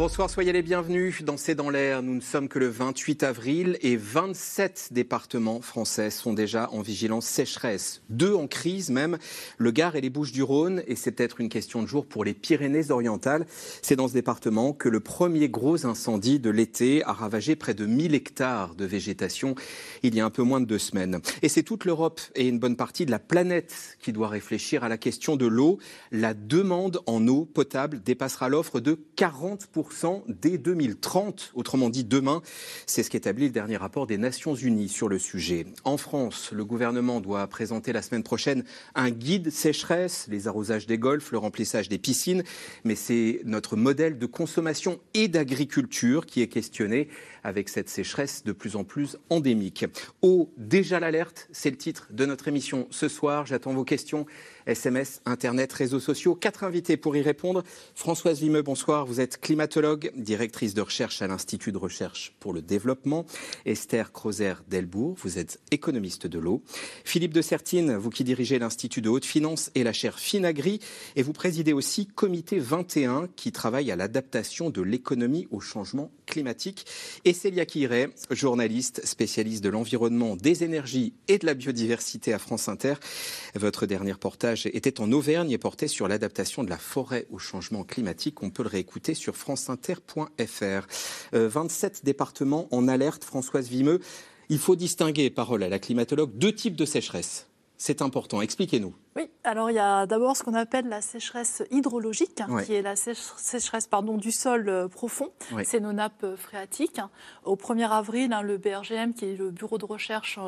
Bonsoir, soyez les bienvenus dans C'est dans l'air. Nous ne sommes que le 28 avril et 27 départements français sont déjà en vigilance sécheresse. Deux en crise même, le Gard et les Bouches-du-Rhône. Et c'est peut-être une question de jour pour les Pyrénées-Orientales. C'est dans ce département que le premier gros incendie de l'été a ravagé près de 1000 hectares de végétation il y a un peu moins de deux semaines. Et c'est toute l'Europe et une bonne partie de la planète qui doit réfléchir à la question de l'eau. La demande en eau potable dépassera l'offre de 40% dès 2030. Autrement dit, demain, c'est ce qu'établit le dernier rapport des Nations Unies sur le sujet. En France, le gouvernement doit présenter la semaine prochaine un guide sécheresse, les arrosages des golfs, le remplissage des piscines, mais c'est notre modèle de consommation et d'agriculture qui est questionné avec cette sécheresse de plus en plus endémique. Eau, déjà l'alerte, c'est le titre de notre émission ce soir. J'attends vos questions SMS, Internet, réseaux sociaux. Quatre invités pour y répondre. Françoise Vimeux, bonsoir. Vous êtes climatologue, directrice de recherche à l'Institut de recherche pour le développement. Esther Crozer-Delbourg, vous êtes économiste de l'eau. Philippe de Sertine, vous qui dirigez l'Institut de haute finance et la chaire Finagri. Et vous présidez aussi Comité 21 qui travaille à l'adaptation de l'économie au changement climatique. Célia Kiret, journaliste spécialiste de l'environnement, des énergies et de la biodiversité à France Inter. Votre dernier reportage était en Auvergne et portait sur l'adaptation de la forêt au changement climatique. On peut le réécouter sur franceinter.fr. 27 euh, départements en alerte, Françoise Vimeux. Il faut distinguer, parole à la climatologue, deux types de sécheresse. C'est important. Expliquez-nous. Oui, alors il y a d'abord ce qu'on appelle la sécheresse hydrologique, qui est la sécheresse pardon, du sol euh, profond. C'est nos nappes euh, phréatiques. Au 1er avril, hein, le BRGM, qui est le Bureau de recherche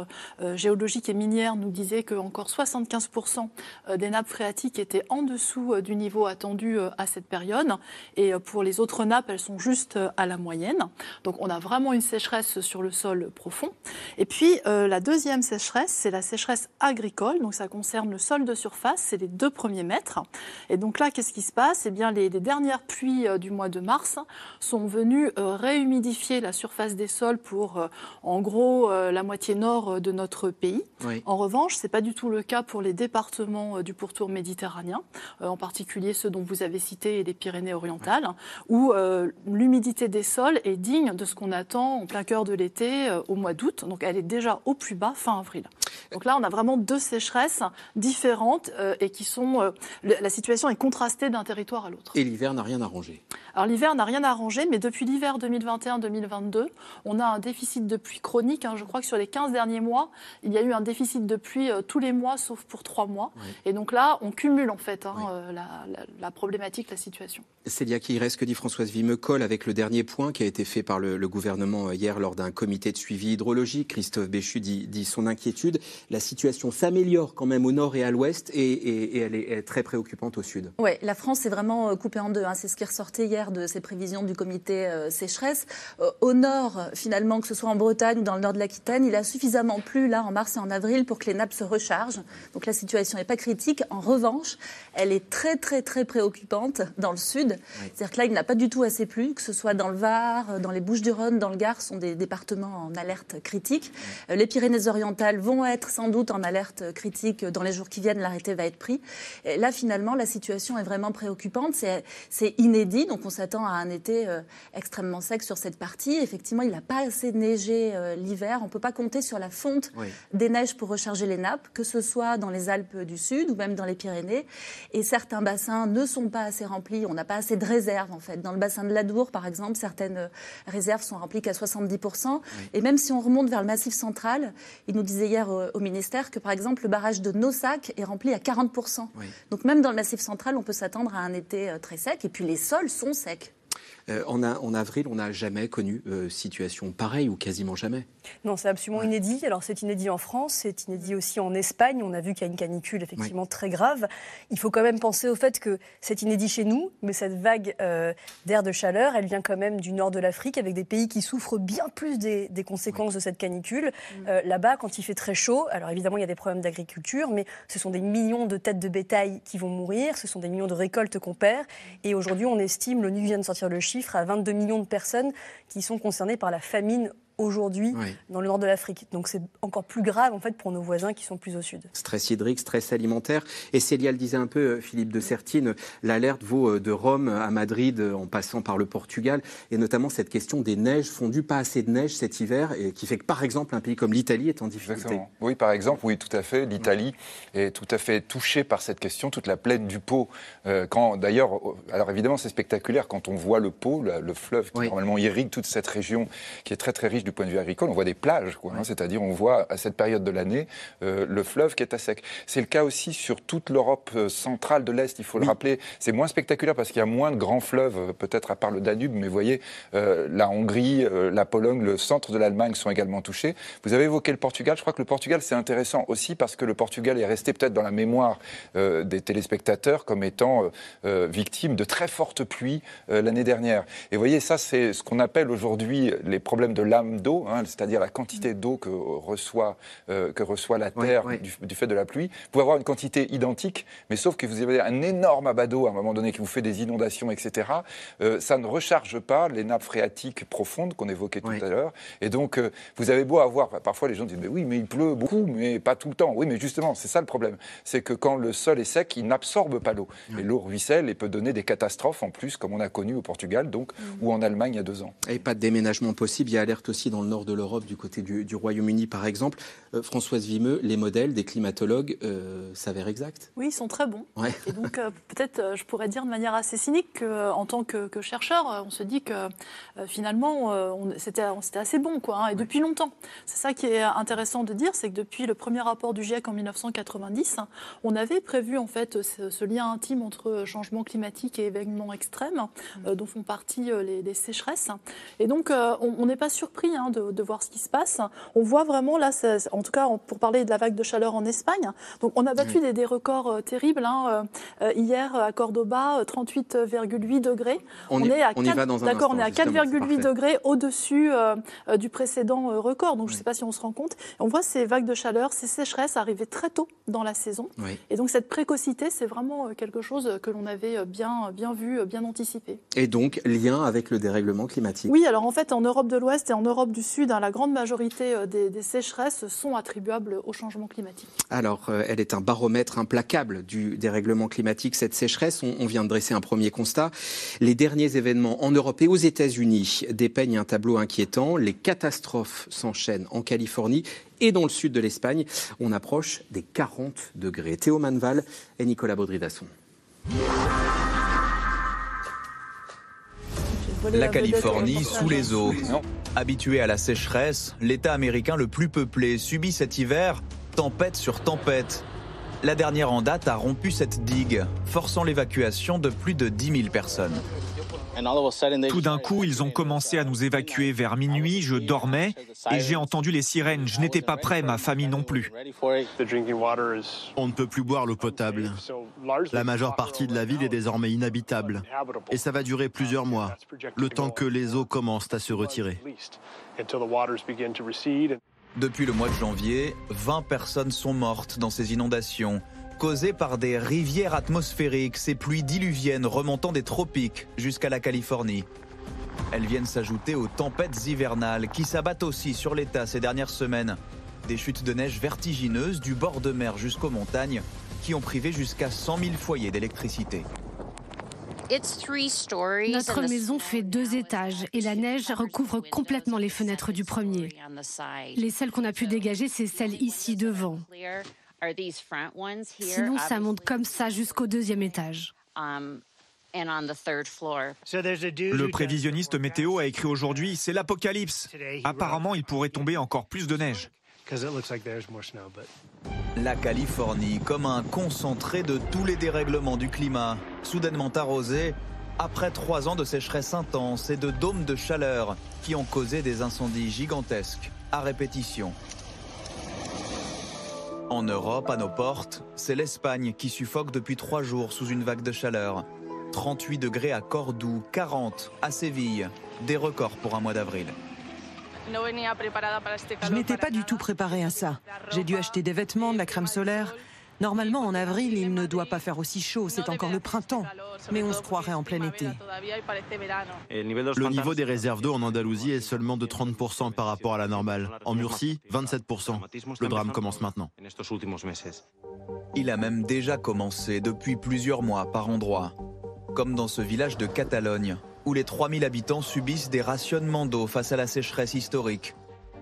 euh, géologique et minière, nous disait que encore 75% des nappes phréatiques étaient en dessous du niveau attendu à cette période. Et pour les autres nappes, elles sont juste à la moyenne. Donc on a vraiment une sécheresse sur le sol profond. Et puis la deuxième sécheresse, c'est la sécheresse agricole. Donc ça concerne le sol de surface, c'est les deux premiers mètres. Et donc là, qu'est-ce qui se passe? Eh bien, les, dernières pluies euh, du mois de mars sont venues euh, réhumidifier la surface des sols pour, euh, en gros, la moitié nord de notre pays. En revanche, c'est pas du tout le cas pour les départements du pourtour méditerranéen, en particulier ceux dont vous avez cité les Pyrénées-Orientales, où l'humidité des sols est digne de ce qu'on attend en plein cœur de l'été au mois d'août. Donc, elle est déjà au plus bas fin avril. Donc là, on a vraiment deux sécheresses différentes euh, et qui sont. Euh, la situation est contrastée d'un territoire à l'autre. Et l'hiver n'a rien arrangé Alors l'hiver n'a rien arrangé, mais depuis l'hiver 2021-2022, on a un déficit de pluie chronique. Hein. je crois que sur les 15 derniers mois, il y a eu un déficit de pluie euh, tous les mois, sauf pour trois mois. Et donc là, on cumule en fait hein, la, problématique, la situation. Célia reste que dit Françoise Vimeux, colle avec le dernier point qui a été fait par le, gouvernement hier lors d'un comité de suivi hydrologique. Christophe Béchu dit, dit son inquiétude. La situation s'améliore quand même au nord et à l'ouest et, elle est très préoccupante au sud. Oui, la France est vraiment euh, coupée en deux. Hein. C'est ce qui ressortait hier de ces prévisions du comité euh, sécheresse. Euh, au nord, finalement, que ce soit en Bretagne ou dans le nord de l'Aquitaine, il a suffisamment plu là en mars et en avril pour que les nappes se rechargent. Donc la situation n'est pas critique. En revanche, elle est très très très préoccupante dans le sud. C'est-à-dire que là, il n'a pas du tout assez plu, que ce soit dans le Var, dans les Bouches-du-Rhône, dans le Gard, sont des départements en alerte critique. Les Pyrénées-Orientales vont être sans doute en alerte critique dans les jours qui viennent l'arrêté va être pris. Et là, finalement, la situation est vraiment préoccupante. C'est inédit, donc on s'attend à un été euh, extrêmement sec sur cette partie. Effectivement, il n'a pas assez neigé euh, l'hiver. On ne peut pas compter sur la fonte des neiges pour recharger les nappes, que ce soit dans les Alpes du Sud ou même dans les Pyrénées. Et certains bassins ne sont pas assez remplis. On n'a pas assez de réserves, en fait. Dans le bassin de l'Adour, par exemple, certaines euh, réserves sont remplies qu'à 70%. Et même si on remonte vers le massif central, il nous disait hier au, au ministère que, par exemple, le barrage de Nossac est rempli à 40%. Donc même dans le Massif central, on peut s'attendre à un été euh, très sec. Et puis les sols sont secs. Euh, en, en, avril, on n'a jamais connu euh, situation pareille ou quasiment jamais. Non, c'est absolument inédit. Alors c'est inédit en France, c'est inédit aussi en Espagne. On a vu qu'il y a une canicule effectivement très grave. Il faut quand même penser au fait que c'est inédit chez nous, mais cette vague euh, d'air de chaleur, elle vient quand même du nord de l'Afrique, avec des pays qui souffrent bien plus des, conséquences de cette canicule. Mm. Là-bas, quand il fait très chaud, alors évidemment il y a des problèmes d'agriculture, mais ce sont des millions de têtes de bétail qui vont mourir, ce sont des millions de récoltes qu'on perd. Et aujourd'hui, on estime, l'ONU vient de sortir le chiffre chiffre à 22 millions de personnes qui sont concernées par la famine aujourd'hui dans le nord de l'Afrique. Donc c'est encore plus grave en fait pour nos voisins qui sont plus au sud. Stress hydrique, stress alimentaire. Et Célia le disait un peu, euh, Philippe de Sertine, l'alerte vaut euh, de Rome à Madrid euh, en passant par le Portugal et notamment cette question des neiges fondues, pas assez de neige cet hiver et qui fait que par exemple un pays comme l'Italie est en difficulté. Oui, par exemple, oui, tout à fait. L'Italie est tout à fait touchée par cette question, toute la plaine du Pau. quand d'ailleurs, alors évidemment c'est spectaculaire quand on voit le Pau, le, fleuve qui normalement irrigue toute cette région qui est très très riche du point de vue agricole, on voit des plages, hein. c'est-à-dire on voit à cette période de l'année euh, le fleuve qui est à sec. C'est le cas aussi sur toute l'Europe euh, centrale de l'Est, il faut le rappeler. C'est moins spectaculaire parce qu'il y a moins de grands fleuves, euh, peut-être à part le Danube, mais vous voyez, la Hongrie, la Pologne, le centre de l'Allemagne sont également touchés. Vous avez évoqué le Portugal, je crois que le Portugal c'est intéressant aussi parce que le Portugal est resté peut-être dans la mémoire des téléspectateurs comme étant victime de très fortes pluies l'année dernière. Et vous voyez, ça c'est ce qu'on appelle aujourd'hui les problèmes de l'âme d'eau, hein, c'est-à-dire la quantité d'eau que reçoit, euh, que reçoit la terre Du, fait de la pluie. Vous pouvez avoir une quantité identique, mais sauf que vous avez un énorme abat d'eau à un moment donné qui vous fait des inondations, etc. Euh, ça ne recharge pas les nappes phréatiques profondes qu'on évoquait tout à l'heure. Et donc, euh, vous avez beau avoir, parfois les gens disent, mais oui, mais il pleut beaucoup, mais pas tout le temps. Oui, mais justement, c'est ça le problème. C'est que quand le sol est sec, il n'absorbe pas l'eau. Et l'eau ruisselle et peut donner des catastrophes en plus, comme on a connu au Portugal, donc, mm. ou en Allemagne il y a deux ans. Et pas de déménagement possible. Il y a alerte aussi dans le nord de l'Europe, du côté du, Royaume-Uni par exemple. Euh, Françoise Vimeux, les modèles des climatologues euh, s'avèrent exacts? Oui, ils sont très bons. Et donc euh, peut-être je pourrais dire de manière assez cynique qu'en tant que, chercheur, on se dit que finalement c'était assez bon, quoi, hein, et depuis longtemps. C'est ça qui est intéressant de dire, c'est que depuis le premier rapport du GIEC en 1990, on avait prévu en fait ce, lien intime entre changement climatique et événements extrêmes, dont font partie les, sécheresses. Et donc on n'est pas surpris hein, de, voir ce qui se passe. On voit vraiment là, en tout cas pour parler de la vague de chaleur en Espagne, donc on a battu des, records euh, terribles. Hein, euh, euh, hier à Cordoba, 38,8 degrés. On, est à 4, d'accord, on est à 4,8 degrés au-dessus du précédent record. Donc je ne sais pas si on se rend compte. On voit ces vagues de chaleur, ces sécheresses arriver très tôt dans la saison. Et donc cette précocité, c'est vraiment quelque chose que l'on avait bien, bien vu, bien anticipé. Et donc lien avec le dérèglement climatique. Oui, alors en fait en Europe de l'Ouest et en Europe du Sud, hein, la grande majorité euh, des, sécheresses sont attribuables au changement climatique. Alors, euh, elle est un baromètre implacable du dérèglement climatique, cette sécheresse. On, vient de dresser un premier constat. Les derniers événements en Europe et aux États-Unis dépeignent un tableau inquiétant. Les catastrophes s'enchaînent en Californie et dans le sud de l'Espagne. On approche des 40 degrés. Théo Manval et Nicolas Baudry-Dasson. La Californie sous les eaux. Habitué à la sécheresse, l'État américain le plus peuplé subit cet hiver tempête sur tempête. La dernière en date a rompu cette digue, forçant l'évacuation de plus de 10 000 personnes. Tout d'un coup, ils ont commencé à nous évacuer vers minuit. Je dormais et j'ai entendu les sirènes. Je n'étais pas prêt, ma famille non plus. On ne peut plus boire l'eau potable. La majeure partie de la ville est désormais inhabitable. Et ça va durer plusieurs mois, le temps que les eaux commencent à se retirer. Depuis le mois de janvier, 20 personnes sont mortes dans ces inondations causées par des rivières atmosphériques, ces pluies diluviennes remontant des tropiques jusqu'à la Californie. Elles viennent s'ajouter aux tempêtes hivernales qui s'abattent aussi sur l'État ces dernières semaines. Des chutes de neige vertigineuses du bord de mer jusqu'aux montagnes qui ont privé jusqu'à 100 000 foyers d'électricité. Notre maison fait deux étages et la neige recouvre complètement les fenêtres du premier. Les seules qu'on a pu dégager, c'est celles ici devant. Sinon, ça monte comme ça jusqu'au deuxième étage. Um, Le prévisionniste météo a écrit aujourd'hui, c'est l'apocalypse. Apparemment, il pourrait tomber encore plus de neige. La Californie, comme un concentré de tous les dérèglements du climat, soudainement arrosé, après trois ans de sécheresse intense et de dômes de chaleur qui ont causé des incendies gigantesques à répétition. En Europe, à nos portes, c'est l'Espagne qui suffoque depuis trois jours sous une vague de chaleur. 38 degrés à Cordoue, 40 à Séville, des records pour un mois d'avril. Je n'étais pas du tout préparée à ça. J'ai dû acheter des vêtements, de la crème solaire. Normalement, en avril, il ne doit pas faire aussi chaud, c'est encore le printemps, mais on se croirait en plein été. Le niveau des réserves d'eau en Andalousie est seulement de 30% par rapport à la normale. En Murcie, 27%. Le drame commence maintenant. Il a même déjà commencé depuis plusieurs mois par endroits, comme dans ce village de Catalogne, où les 3000 habitants subissent des rationnements d'eau face à la sécheresse historique.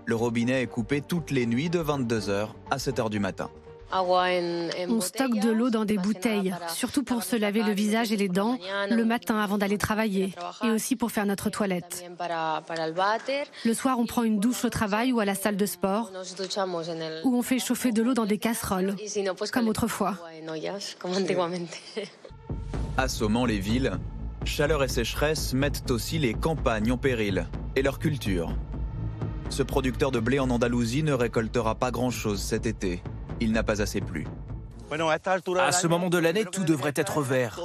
Le robinet est coupé toutes les nuits de 22h à 7h du matin. On stocke de l'eau dans des bouteilles, surtout pour se laver le visage et les dents le matin avant d'aller travailler et aussi pour faire notre toilette. Le soir, on prend une douche au travail ou à la salle de sport où on fait chauffer de l'eau dans des casseroles, comme autrefois. Assommant les villes, chaleur et sécheresse mettent aussi les campagnes en péril et leur culture. Ce producteur de blé en Andalousie ne récoltera pas grand-chose cet été il n'a pas assez plu. À ce moment de l'année, tout devrait être vert.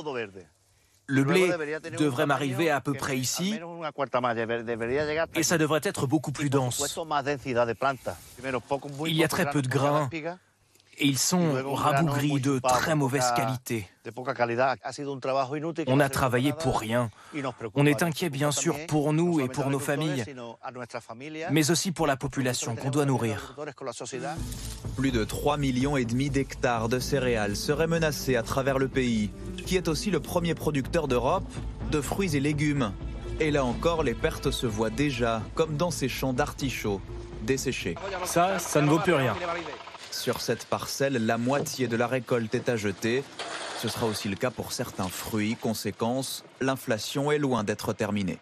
Le blé devrait m'arriver à peu près ici et ça devrait être beaucoup plus dense. Il y a très peu de grains et ils sont rabougris de très mauvaise qualité. On a travaillé pour rien. On est inquiet bien sûr pour nous et pour nos familles, mais aussi pour la population qu'on doit nourrir. Plus de 3 millions et demi d'hectares de céréales seraient menacés à travers le pays, qui est aussi le premier producteur d'Europe de fruits et légumes. Et là encore, les pertes se voient déjà, comme dans ces champs d'artichauts desséchés. Ça, ça ne vaut plus rien. Sur cette parcelle, la moitié de la récolte est à jeter. Ce sera aussi le cas pour certains fruits. Conséquence, l'inflation est loin d'être terminée.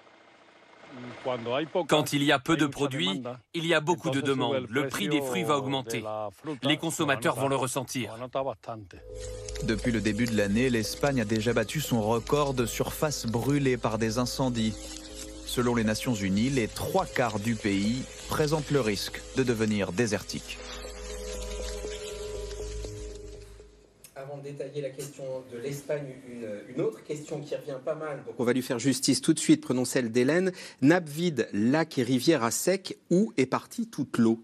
Quand il y a peu de produits, il y a beaucoup de demandes. Le prix des fruits va augmenter. Les consommateurs vont le ressentir. Depuis le début de l'année, l'Espagne a déjà battu son record de surface brûlée par des incendies. Selon les Nations Unies, les trois quarts du pays présentent le risque de devenir désertique. Détailler la question de l'Espagne, une, autre question qui revient pas mal. Donc on va lui faire justice tout de suite. Prenons celle d'Hélène. Nappe vide, lac et rivière à sec, où est partie toute l'eau?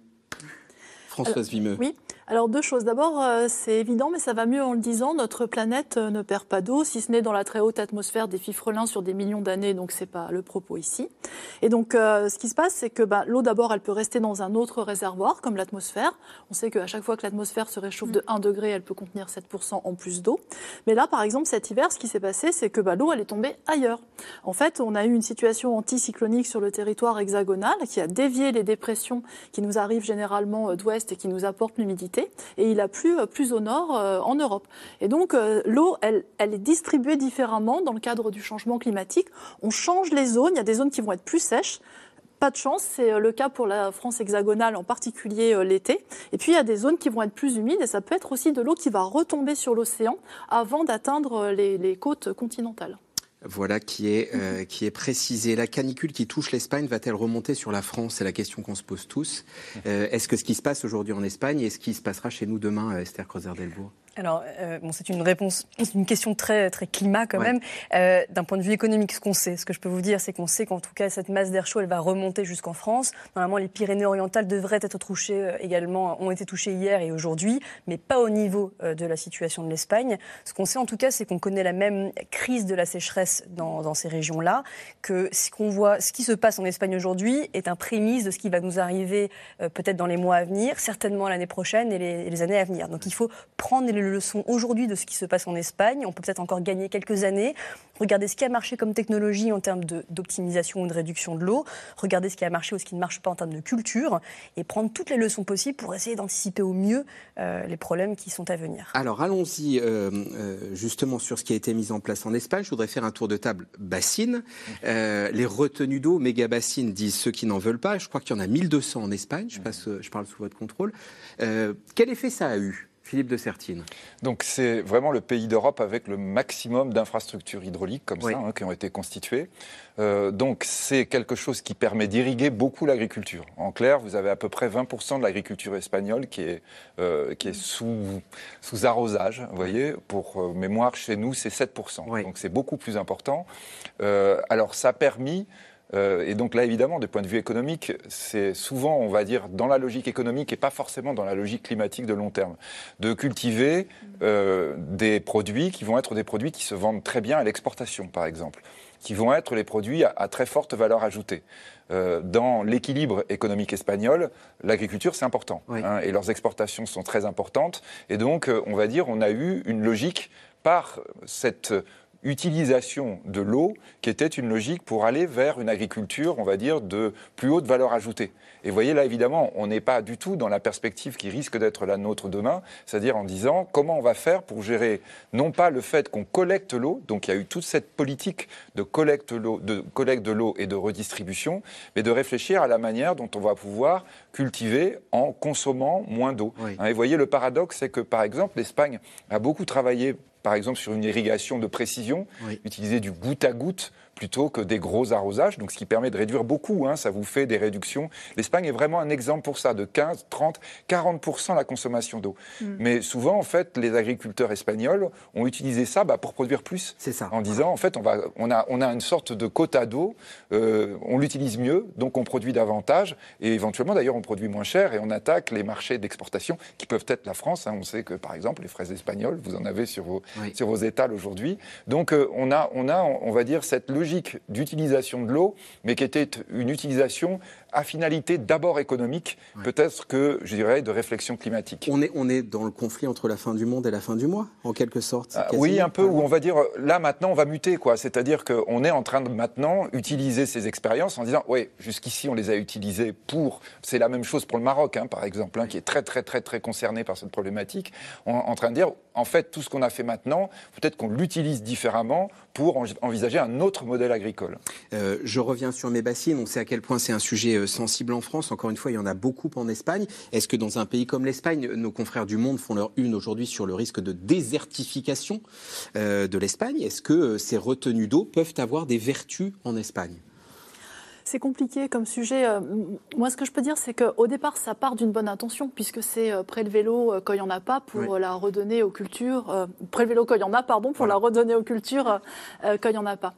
Françoise Vimeux. Oui. Alors deux choses. D'abord, euh, c'est évident, mais ça va mieux en le disant. Notre planète euh, ne perd pas d'eau, si ce n'est dans la très haute atmosphère des fifrelins sur des millions d'années. Donc c'est pas le propos ici. Et donc euh, ce qui se passe, c'est que bah, l'eau d'abord, elle peut rester dans un autre réservoir comme l'atmosphère. On sait qu'à chaque fois que l'atmosphère se réchauffe de 1 degré, elle peut contenir 7% en plus d'eau. Mais là, par exemple, cet hiver, ce qui s'est passé, c'est que bah, l'eau, elle est tombée ailleurs. En fait, on a eu une situation anticyclonique sur le territoire hexagonal qui a dévié les dépressions qui nous arrivent généralement d'ouest et qui nous apportent l'humidité. Et il a plu euh, plus au nord euh, en Europe. Et donc euh, l'eau, elle, est distribuée différemment dans le cadre du changement climatique. On change les zones. Il y a des zones qui vont être plus sèches, pas de chance, c'est le cas pour la France hexagonale, en particulier l'été. Et puis il y a des zones qui vont être plus humides et ça peut être aussi de l'eau qui va retomber sur l'océan avant d'atteindre les, côtes continentales. Voilà qui est, euh, qui est précisé. La canicule qui touche l'Espagne va-t-elle remonter sur la France? C'est la question qu'on se pose tous. Euh, est-ce que ce qui se passe aujourd'hui en Espagne est ce qui se passera chez nous demain, Esther Creuser-Delbourg alors, euh, bon, c'est une réponse, c'est une question très, très climat quand même. Euh, D'un point de vue économique, ce qu'on sait, ce que je peux vous dire, c'est qu'on sait qu'en tout cas, cette masse d'air chaud, elle va remonter jusqu'en France. Normalement, les Pyrénées-Orientales devraient être touchées euh, également, ont été touchées hier et aujourd'hui, mais pas au niveau de la situation de l'Espagne. Ce qu'on sait en tout cas, c'est qu'on connaît la même crise de la sécheresse dans, dans ces régions-là, que ce qu'on voit, ce qui se passe en Espagne aujourd'hui est un prémisse de ce qui va nous arriver peut-être dans les mois à venir, certainement l'année prochaine et les, les, années à venir. Donc il faut prendre les leçons aujourd'hui de ce qui se passe en Espagne. On peut peut-être encore gagner quelques années. Regardez ce qui a marché comme technologie en termes d'optimisation ou de réduction de l'eau. Regardez ce qui a marché ou ce qui ne marche pas en termes de culture. Et prendre toutes les leçons possibles pour essayer d'anticiper au mieux euh, les problèmes qui sont à venir. Alors allons-y euh, euh, justement sur ce qui a été mis en place en Espagne. Je voudrais faire un tour de table bassine. les retenues d'eau, méga bassines, disent ceux qui n'en veulent pas. Je crois qu'il y en a 1200 en Espagne. Je, passe, je parle sous votre contrôle. quel effet ça a eu? Philippe de Sertine. Donc c'est vraiment le pays d'Europe avec le maximum d'infrastructures hydrauliques comme ça hein, qui ont été constituées. Euh, donc c'est quelque chose qui permet d'irriguer beaucoup l'agriculture. En clair, vous avez à peu près 20% de l'agriculture espagnole qui est, euh, qui est sous, sous arrosage. Vous voyez, pour euh, mémoire, chez nous, c'est 7%. Donc c'est beaucoup plus important. alors ça a permis Euh, et donc là, évidemment, du point de vue économique, c'est souvent, on va dire, dans la logique économique et pas forcément dans la logique climatique de long terme, de cultiver euh, des produits qui vont être des produits qui se vendent très bien à l'exportation, par exemple, qui vont être les produits à, très forte valeur ajoutée. Euh, dans l'équilibre économique espagnol, l'agriculture, c'est important. Hein, et leurs exportations sont très importantes. Et donc, on va dire, on a eu une logique par cette utilisation de l'eau qui était une logique pour aller vers une agriculture, on va dire, de plus haute valeur ajoutée. Et vous voyez là, évidemment, on n'est pas du tout dans la perspective qui risque d'être la nôtre demain, c'est-à-dire en disant comment on va faire pour gérer non pas le fait qu'on collecte l'eau, donc il y a eu toute cette politique de collecte, de collecte de l'eau et de redistribution, mais de réfléchir à la manière dont on va pouvoir cultiver en consommant moins d'eau. Hein, et vous voyez, le paradoxe, c'est que par exemple, l'Espagne a beaucoup travaillé par exemple sur une irrigation de précision, utiliser du goutte à goutte plutôt que des gros arrosages, donc ce qui permet de réduire beaucoup, hein, ça vous fait des réductions. L'Espagne est vraiment un exemple pour ça, de 15, 30, 40% la consommation d'eau. Mm. Mais souvent, en fait, les agriculteurs espagnols ont utilisé ça bah, pour produire plus. C'est ça. En disant, en fait, on, va, on, a, on a une sorte de quota d'eau, euh, on l'utilise mieux, donc on produit davantage, et éventuellement, d'ailleurs, on produit moins cher, et on attaque les marchés d'exportation, qui peuvent être la France. Hein. On sait que, par exemple, les fraises espagnoles, vous en avez sur vos, sur vos étals aujourd'hui. Donc, euh, on, a, on a, on va dire, cette logique d'utilisation de l'eau, mais qui était une utilisation à finalité d'abord économique, peut-être que, je dirais, de réflexion climatique. On est, on est dans le conflit entre la fin du monde et la fin du mois, en quelque sorte ah, Oui, un peu, où on va dire, là maintenant, on va muter, quoi. C'est-à-dire qu'on est en train de maintenant utiliser ces expériences en disant, oui, jusqu'ici, on les a utilisées pour... C'est la même chose pour le Maroc, hein, par exemple, hein, qui est très, très, très, très concerné par cette problématique, en, en train de dire, en fait, tout ce qu'on a fait maintenant, peut-être qu'on l'utilise différemment pour envisager un autre modèle agricole. Euh, je reviens sur mes bassines. On sait à quel point c'est un sujet euh, sensible en France. Encore une fois, il y en a beaucoup en Espagne. Est-ce que dans un pays comme l'Espagne, nos confrères du Monde font leur une aujourd'hui sur le risque de désertification euh, de l'Espagne? Est-ce que ces retenues d'eau peuvent avoir des vertus en Espagne? C'est compliqué comme sujet. Moi, ce que je peux dire, c'est qu'au départ, ça part d'une bonne intention, puisque c'est prélever l'eau quand il n'y en a pas pour la redonner aux cultures. prélever l'eau quand il y en a, pardon, pour la redonner aux cultures quand il n'y en a pas.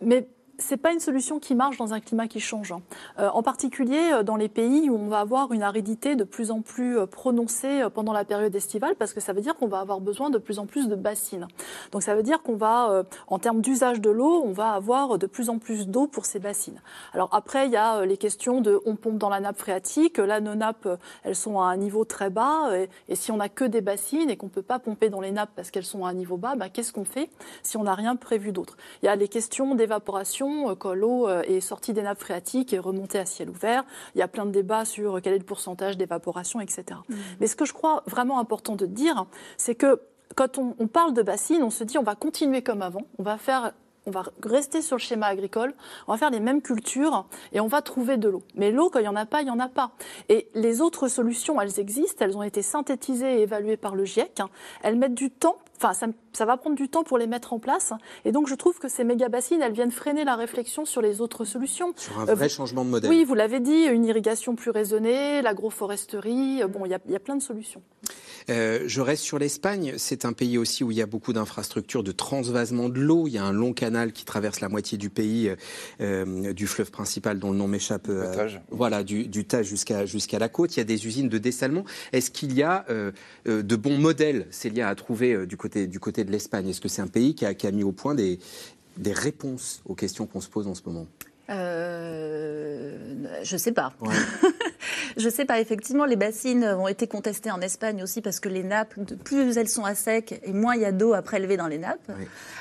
Mais c'est pas une solution qui marche dans un climat qui change. Hein. Euh, en particulier euh, dans les pays où on va avoir une aridité de plus en plus euh, prononcée pendant la période estivale, parce que ça veut dire qu'on va avoir besoin de plus en plus de bassines. Donc ça veut dire qu'on va, en termes d'usage de l'eau, on va avoir de plus en plus d'eau pour ces bassines. Alors après, il y a les questions de on pompe dans la nappe phréatique. Là, nos nappes, elles sont à un niveau très bas, et, si on n'a que des bassines et qu'on peut pas pomper dans les nappes parce qu'elles sont à un niveau bas, bah, qu'est-ce qu'on fait si on n'a rien prévu d'autre? Il y a les questions d'évaporation euh, quand l'eau euh, est sortie des nappes phréatiques et remontée à ciel ouvert. Il y a plein de débats sur quel est le pourcentage d'évaporation, etc. Mmh. Mais ce que je crois vraiment important de dire, c'est que quand on, on, parle de bassines, on se dit on va continuer comme avant, on va faire on va rester sur le schéma agricole, on va faire les mêmes cultures et on va trouver de l'eau. Mais l'eau, quand il n'y en a pas, il n'y en a pas. Et les autres solutions, elles existent, elles ont été synthétisées et évaluées par le GIEC. Elles mettent du temps Enfin, ça, va prendre du temps pour les mettre en place. Et donc, je trouve que ces méga bassines, elles viennent freiner la réflexion sur les autres solutions. Sur un vrai changement de modèle. Oui, vous l'avez dit, une irrigation plus raisonnée, l'agroforesterie. Bon, il y, y, a plein de solutions. Euh, je reste sur l'Espagne. C'est un pays aussi où il y a beaucoup d'infrastructures de transvasement de l'eau. Il y a un long canal qui traverse la moitié du pays, euh, du fleuve principal dont le nom m'échappe. Euh, voilà, du, du Tage jusqu'à jusqu'à la côte. Il y a des usines de dessalement. Est-ce qu'il y a de bons modèles, Célia, à trouver du côté du côté de l'Espagne. Est-ce que c'est un pays qui a, qui a, mis au point des, des réponses aux questions qu'on se pose en ce moment? Euh, je sais pas. je sais pas. Effectivement, les bassines ont été contestées en Espagne aussi parce que les nappes, plus elles sont à sec et moins il y a d'eau à prélever dans les nappes.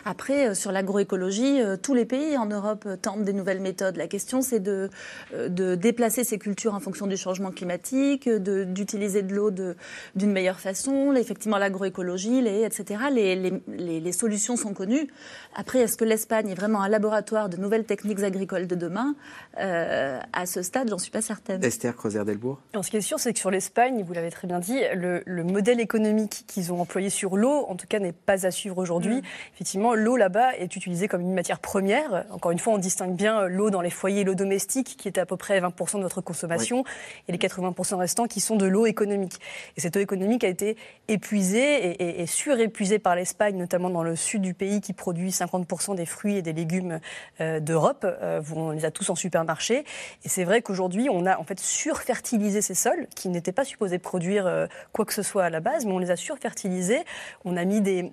Après, euh, sur l'agroécologie, euh, tous les pays en Europe tentent des nouvelles méthodes. La question, c'est de, de déplacer ces cultures en fonction du changement climatique, d'utiliser de, l'eau d'une meilleure façon. Effectivement, l'agroécologie, les, etc. Les, les, les, solutions sont connues. Après, est-ce que l'Espagne est vraiment un laboratoire de nouvelles techniques agricoles de demain, euh, à ce stade, j'en suis pas certaine. Esther creuser Dubourg Ce qui est sûr, c'est que sur l'Espagne, vous l'avez très bien dit, le, modèle économique qu'ils ont employé sur l'eau, en tout cas, n'est pas à suivre aujourd'hui. Mm. Effectivement, l'eau là-bas est utilisée comme une matière première. Encore une fois, on distingue bien l'eau dans les foyers, l'eau domestique, qui est à peu près 20% de votre consommation, et les 80% restants qui sont de l'eau économique. Et cette eau économique a été épuisée et, surépuisée par l'Espagne, notamment dans le sud du pays, qui produit 50% des fruits et des légumes euh, d'Europe. Euh, on les a tous en supermarché. Et c'est vrai qu'aujourd'hui, on a en fait surfertilisé ces sols qui n'étaient pas supposés produire euh, quoi que ce soit à la base, mais on les a surfertilisés. On a mis des,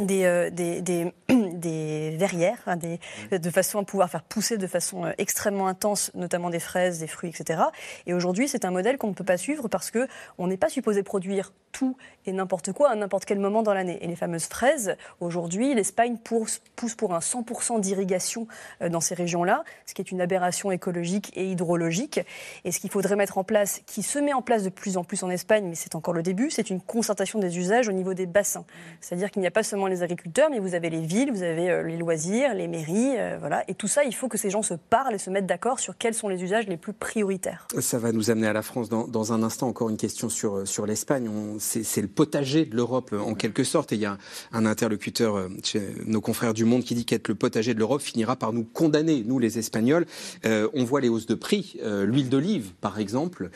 des, euh, des, des, des, verrières, hein, des, de façon à pouvoir faire pousser de façon euh, extrêmement intense, notamment des fraises, des fruits, etc. Et aujourd'hui, c'est un modèle qu'on ne peut pas suivre parce que on n'est pas supposé produire tout et n'importe quoi à n'importe quel moment dans l'année. Et les fameuses fraises, aujourd'hui, l'Espagne pousse, pour un 100% d'irrigation euh, dans ces régions-là, ce qui est une aberration écologique et hydrologique. Et ce qu'il faudrait mettre en place, qui se met en place de plus en plus en Espagne, mais c'est encore le début, c'est une concertation des usages au niveau des bassins. C'est-à-dire qu'il n'y a pas seulement les agriculteurs, mais vous avez les villes, vous avez euh, les loisirs, les mairies, euh, voilà. Et tout ça, il faut que ces gens se parlent et se mettent d'accord sur quels sont les usages les plus prioritaires. Ça va nous amener à la France dans, un instant. Encore une question sur, sur l'Espagne. C'est le potager de l'Europe en quelque sorte. Et il y a un interlocuteur chez nos confrères du Monde qui dit qu'être le potager de l'Europe finira par nous condamner, nous les Espagnols. on voit les hausses de prix. L'huile d'olive, par exemple,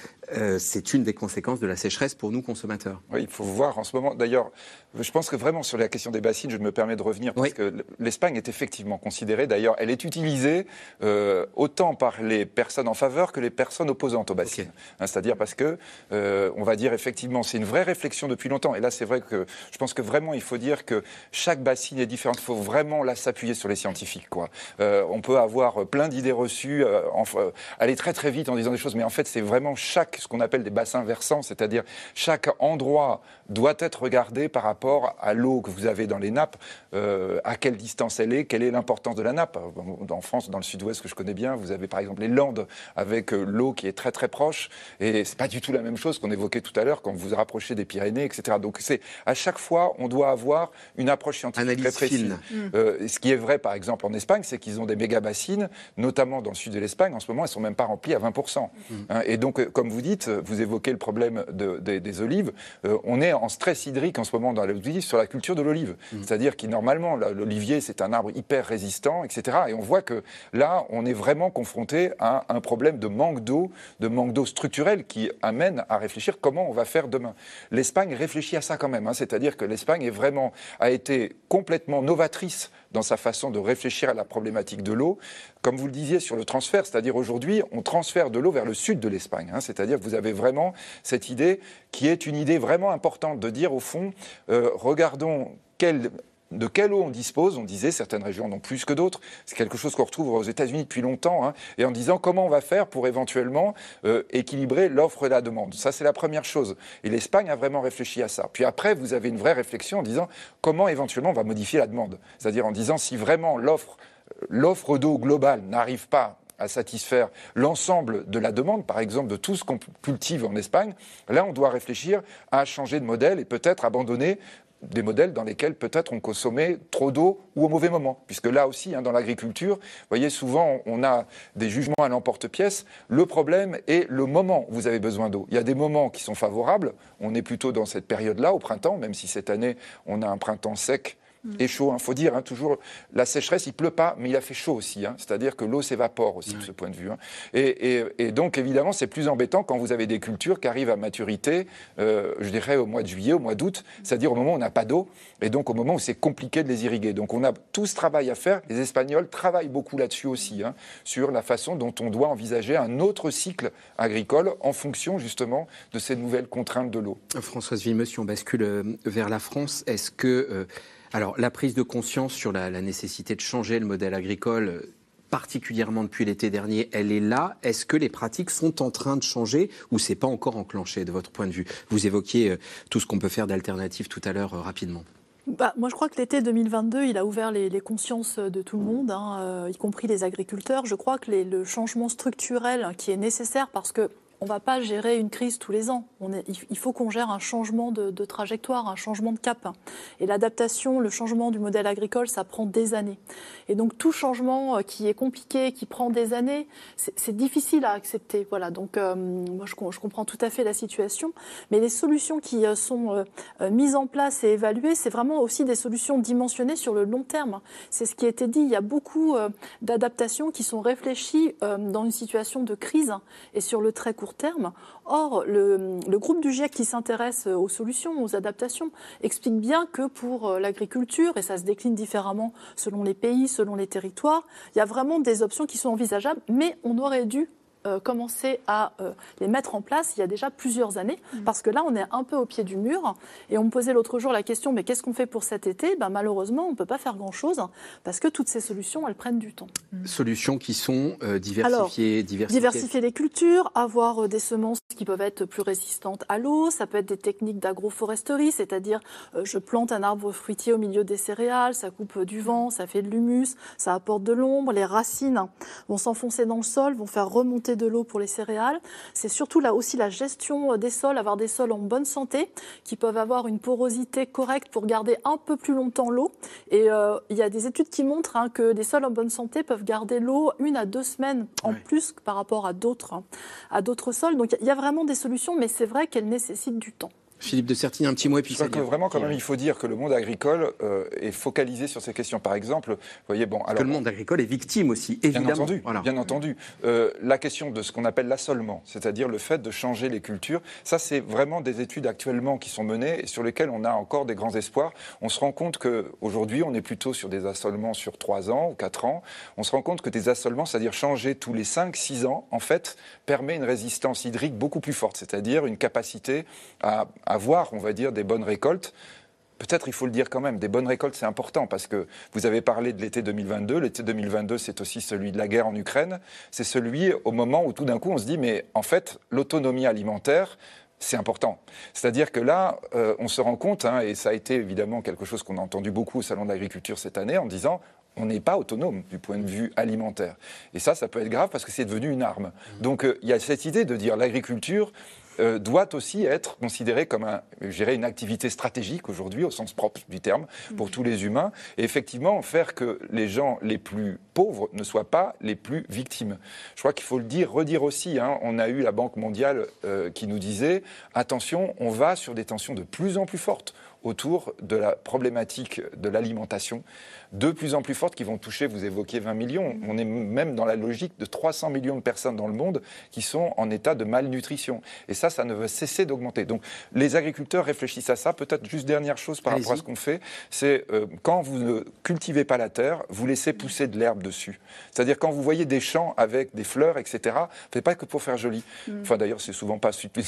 c'est une des conséquences de la sécheresse pour nous consommateurs. Oui, il faut voir en ce moment. D'ailleurs, je pense que vraiment sur la question des bassines, je me permets de revenir parce que l'Espagne est effectivement considérée. D'ailleurs, elle est utilisée euh, autant par les personnes en faveur que les personnes opposantes aux bassines. Hein, c'est-à-dire parce que euh, on va dire effectivement, c'est une vraie réflexion depuis longtemps. Et là, c'est vrai que je pense que vraiment, il faut dire que chaque bassine est différente. Il faut vraiment là s'appuyer sur les scientifiques. Quoi. Euh, on peut avoir plein d'idées reçues, aller très très vite en disant des choses, mais en fait, c'est vraiment chaque ce qu'on appelle des bassins versants, c'est-à-dire chaque endroit doit être regardé par rapport à l'eau que vous avez dans les nappes, euh, à quelle distance elle est, quelle est l'importance de la nappe. En France, dans le sud-ouest que je connais bien, vous avez par exemple les Landes avec euh, l'eau qui est très très proche, et c'est pas du tout la même chose qu'on évoquait tout à l'heure quand vous vous rapprochez des Pyrénées, etc. Donc c'est à chaque fois, on doit avoir une approche scientifique très précise. Euh, ce qui est vrai, par exemple, en Espagne, c'est qu'ils ont des méga bassines, notamment dans le sud de l'Espagne. En ce moment, elles sont même pas remplies à 20 hein, Et donc, comme vous dites, vous évoquez le problème des olives. on est en stress hydrique en ce moment dans l'olive sur la culture de l'olive. Mm. C'est-à-dire que normalement, l'olivier, c'est un arbre hyper résistant, etc. Et on voit que là, on est vraiment confronté à un problème de manque d'eau, de manque d'eau structurel qui amène à réfléchir comment on va faire demain. L'Espagne réfléchit à ça quand même. Hein. C'est-à-dire que l'Espagne est vraiment, a été complètement novatrice dans sa façon de réfléchir à la problématique de l'eau. Comme vous le disiez sur le transfert, c'est-à-dire aujourd'hui, on transfère de l'eau vers le sud de l'Espagne. Hein. c'est-à-dire que vous avez vraiment cette idée qui est une idée vraiment importante de dire au fond, euh, regardons quelle de quelle eau on dispose. On disait certaines régions en ont plus que d'autres. C'est quelque chose qu'on retrouve aux États-Unis depuis longtemps. Hein. et en disant comment on va faire pour éventuellement euh, équilibrer l'offre et la demande. Ça, c'est la première chose. Et l'Espagne a vraiment réfléchi à ça. Puis après, vous avez une vraie réflexion en disant comment éventuellement on va modifier la demande. C'est-à-dire en disant si vraiment l'offre, l'offre d'eau globale n'arrive pas à satisfaire l'ensemble de la demande, par exemple de tout ce qu'on cultive en Espagne, là on doit réfléchir à changer de modèle et peut-être abandonner des modèles dans lesquels peut-être on consommait trop d'eau ou au mauvais moment. Puisque là aussi, hein, dans l'agriculture, vous voyez, souvent on a des jugements à l'emporte-pièce. Le problème est le moment où vous avez besoin d'eau. Il y a des moments qui sont favorables. On est plutôt dans cette période-là, au printemps, même si cette année on a un printemps sec et chaud. Il hein. faut dire hein, toujours, la sécheresse, il pleut pas, mais il a fait chaud aussi. Hein. C'est-à-dire que l'eau s'évapore aussi de ce point de vue. Et, donc, évidemment, c'est plus embêtant quand vous avez des cultures qui arrivent à maturité, euh, je dirais au mois de juillet, au mois d'août, c'est-à-dire au moment où on n'a pas d'eau, et donc au moment où c'est compliqué de les irriguer. Donc, on a tout ce travail à faire. Les Espagnols travaillent beaucoup là-dessus aussi, sur la façon dont on doit envisager un autre cycle agricole en fonction justement de ces nouvelles contraintes de l'eau. Françoise Vimeux, si on bascule euh, vers la France, est-ce que euh, alors, la prise de conscience sur la, nécessité de changer le modèle agricole, particulièrement depuis l'été dernier, elle est là. Est-ce que les pratiques sont en train de changer ou c'est pas encore enclenché de votre point de vue? Vous évoquiez euh, tout ce qu'on peut faire d'alternative tout à l'heure euh, rapidement. Bah, moi, je crois que l'été 2022, il a ouvert les, consciences de tout le monde, hein, euh, y compris les agriculteurs. Je crois que le changement structurel qui est nécessaire, parce que on ne va pas gérer une crise tous les ans. Il faut qu'on gère un changement de, trajectoire, un changement de cap. Et l'adaptation, le changement du modèle agricole, ça prend des années. Et donc tout changement qui est compliqué, qui prend des années, c'est difficile à accepter. Voilà. Donc moi, je, comprends tout à fait la situation, mais les solutions qui sont mises en place et évaluées, c'est vraiment aussi des solutions dimensionnées sur le long terme. C'est ce qui a été dit. Il y a beaucoup d'adaptations qui sont réfléchies dans une situation de crise et sur le très court Or, le, groupe du GIEC qui s'intéresse aux solutions, aux adaptations, explique bien que pour euh, l'agriculture, et ça se décline différemment selon les pays, selon les territoires, il y a vraiment des options qui sont envisageables, mais on aurait dû euh, commencer à euh, les mettre en place il y a déjà plusieurs années, mmh. parce que là, on est un peu au pied du mur. Et on me posait l'autre jour la question, mais qu'est-ce qu'on fait pour cet été? Ben, Malheureusement, on ne peut pas faire grand-chose, parce que toutes ces solutions, elles prennent du temps. Mmh. Solutions qui sont euh, diversifiées, diversifier, les cultures, avoir des semences qui peuvent être plus résistantes à l'eau, ça peut être des techniques d'agroforesterie, c'est-à-dire je plante un arbre fruitier au milieu des céréales, ça coupe du vent, ça fait de l'humus, ça apporte de l'ombre, les racines vont s'enfoncer dans le sol, vont faire remonter de l'eau pour les céréales. C'est surtout là aussi la gestion euh, des sols, avoir des sols en bonne santé, qui peuvent avoir une porosité correcte pour garder un peu plus longtemps l'eau. Et euh, il y a des études qui montrent hein, que des sols en bonne santé peuvent garder l'eau une à deux semaines en plus par rapport à d'autres hein, à d'autres sols. Donc il y a vraiment des solutions, mais c'est vrai qu'elles nécessitent du temps. Philippe de Certine, un petit mot et puis Je crois que vraiment, quand même, il faut dire que le monde agricole euh, est focalisé sur ces questions. Par exemple, vous voyez, bon, alors que le monde agricole est victime aussi, évidemment. Bien entendu. Bien entendu. Euh, la question de ce qu'on appelle l'assolement, c'est-à-dire le fait de changer les cultures, ça, c'est vraiment des études actuellement qui sont menées et sur lesquelles on a encore des grands espoirs. On se rend compte que aujourd'hui, on est plutôt sur des assolements sur 3 ans ou 4 ans. On se rend compte que des assolements, c'est-à-dire changer tous les 5-6 ans, en fait, permet une résistance hydrique beaucoup plus forte, c'est-à-dire une capacité à avoir, on va dire, des bonnes récoltes. Peut-être il faut le dire quand même, des bonnes récoltes c'est important parce que vous avez parlé de l'été 2022. L'été 2022 c'est aussi celui de la guerre en Ukraine. C'est celui au moment où tout d'un coup on se dit mais en fait l'autonomie alimentaire c'est important. C'est-à-dire que là, euh, on se rend compte, hein, et ça a été évidemment quelque chose qu'on a entendu beaucoup au Salon de l'agriculture cette année, en disant on n'est pas autonome du point de vue alimentaire. Et ça, ça peut être grave parce que c'est devenu une arme. Donc euh, il y a cette idée de dire l'agriculture, euh, doit aussi être considéré comme un, une activité stratégique aujourd'hui, au sens propre du terme, pour tous les humains, et effectivement faire que les gens les plus pauvres ne soient pas les plus victimes. Je crois qu'il faut le dire, redire aussi. Hein, on a eu la Banque mondiale euh, qui nous disait attention, on va sur des tensions de plus en plus fortes autour de la problématique de l'alimentation, de plus en plus forte, qui vont toucher, vous évoquiez 20 millions, on est même dans la logique de 300 millions de personnes dans le monde qui sont en état de malnutrition. Et ça, ça ne va cesser d'augmenter. Donc les agriculteurs réfléchissent à ça. Peut-être juste dernière chose par rapport à ce qu'on fait, c'est euh, quand vous ne cultivez pas la terre, vous laissez pousser de l'herbe dessus. C'est-à-dire quand vous voyez des champs avec des fleurs, etc., faites pas que pour faire joli. Mm. Enfin d'ailleurs, c'est souvent pas super,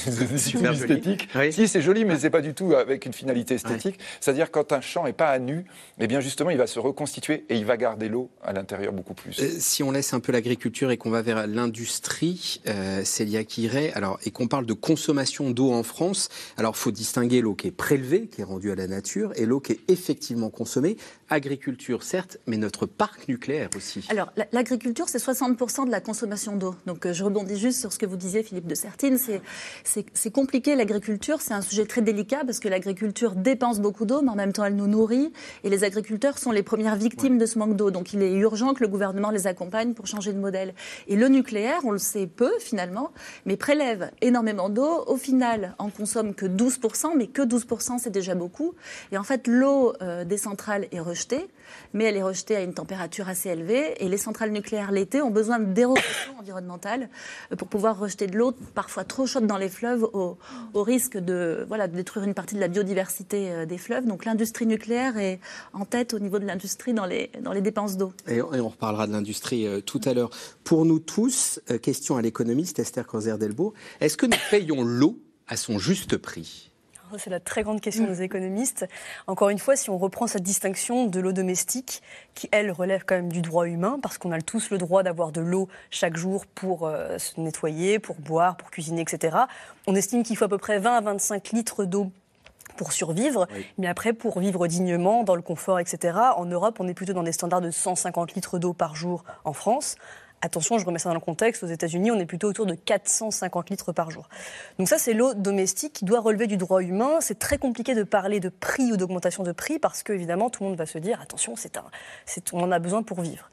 esthétique. Si c'est joli, mais c'est pas du tout avec une finalité esthétique. C'est-à-dire quand un champ n'est pas à nu, eh bien justement, il va se reconstituer et il va garder l'eau à l'intérieur beaucoup plus. Euh, si on laisse un peu l'agriculture et qu'on va vers l'industrie, euh, Célia Quiret, alors et qu'on parle de consommation d'eau en France, alors faut distinguer l'eau qui est prélevée, qui est rendue à la nature, et l'eau qui est effectivement consommée. Agriculture, certes, mais notre parc nucléaire aussi. Alors l'agriculture, c'est 60% de la consommation d'eau. Donc euh, je rebondis juste sur ce que vous disiez, Philippe de Sertine. C'est compliqué l'agriculture, c'est un sujet très délicat parce que l'agriculture dépense beaucoup d'eau, mais en même temps, elle nous nourrit. Et les agriculteurs sont les premières victimes de ce manque d'eau. Donc, il est urgent que le gouvernement les accompagne pour changer de modèle. Et le nucléaire, on le sait peu finalement, mais prélève énormément d'eau. Au final, on consomme que 12%, mais que 12%, c'est déjà beaucoup. Et en fait, l'eau euh, des centrales est rejetée mais elle est rejetée à une température assez élevée. Et les centrales nucléaires l'été ont besoin de dérogation environnementale euh, pour pouvoir rejeter de l'eau parfois trop chaude dans les fleuves au, risque de, détruire une partie de la biodiversité euh, des fleuves. Donc l'industrie nucléaire est en tête au niveau de l'industrie dans les, dépenses d'eau. Et, on reparlera de l'industrie euh, tout à l'heure. Pour nous tous, question à l'économiste Esther Corzer-Delbo, est-ce que nous payons l'eau à son juste prix? C'est la très grande question des économistes. Encore une fois, si on reprend cette distinction de l'eau domestique, qui, elle, relève quand même du droit humain, parce qu'on a tous le droit d'avoir de l'eau chaque jour pour euh, se nettoyer, pour boire, pour cuisiner, etc. On estime qu'il faut à peu près 20 à 25 litres d'eau pour survivre, mais après pour vivre dignement, dans le confort, etc. En Europe, on est plutôt dans des standards de 150 litres d'eau par jour en France Attention, je remets ça dans le contexte, aux États-Unis, on est plutôt autour de 450 litres par jour. Donc ça, c'est l'eau domestique qui doit relever du droit humain. C'est très compliqué de parler de prix ou d'augmentation de prix parce qu'évidemment, tout le monde va se dire, attention, c'est un, on en a besoin pour vivre.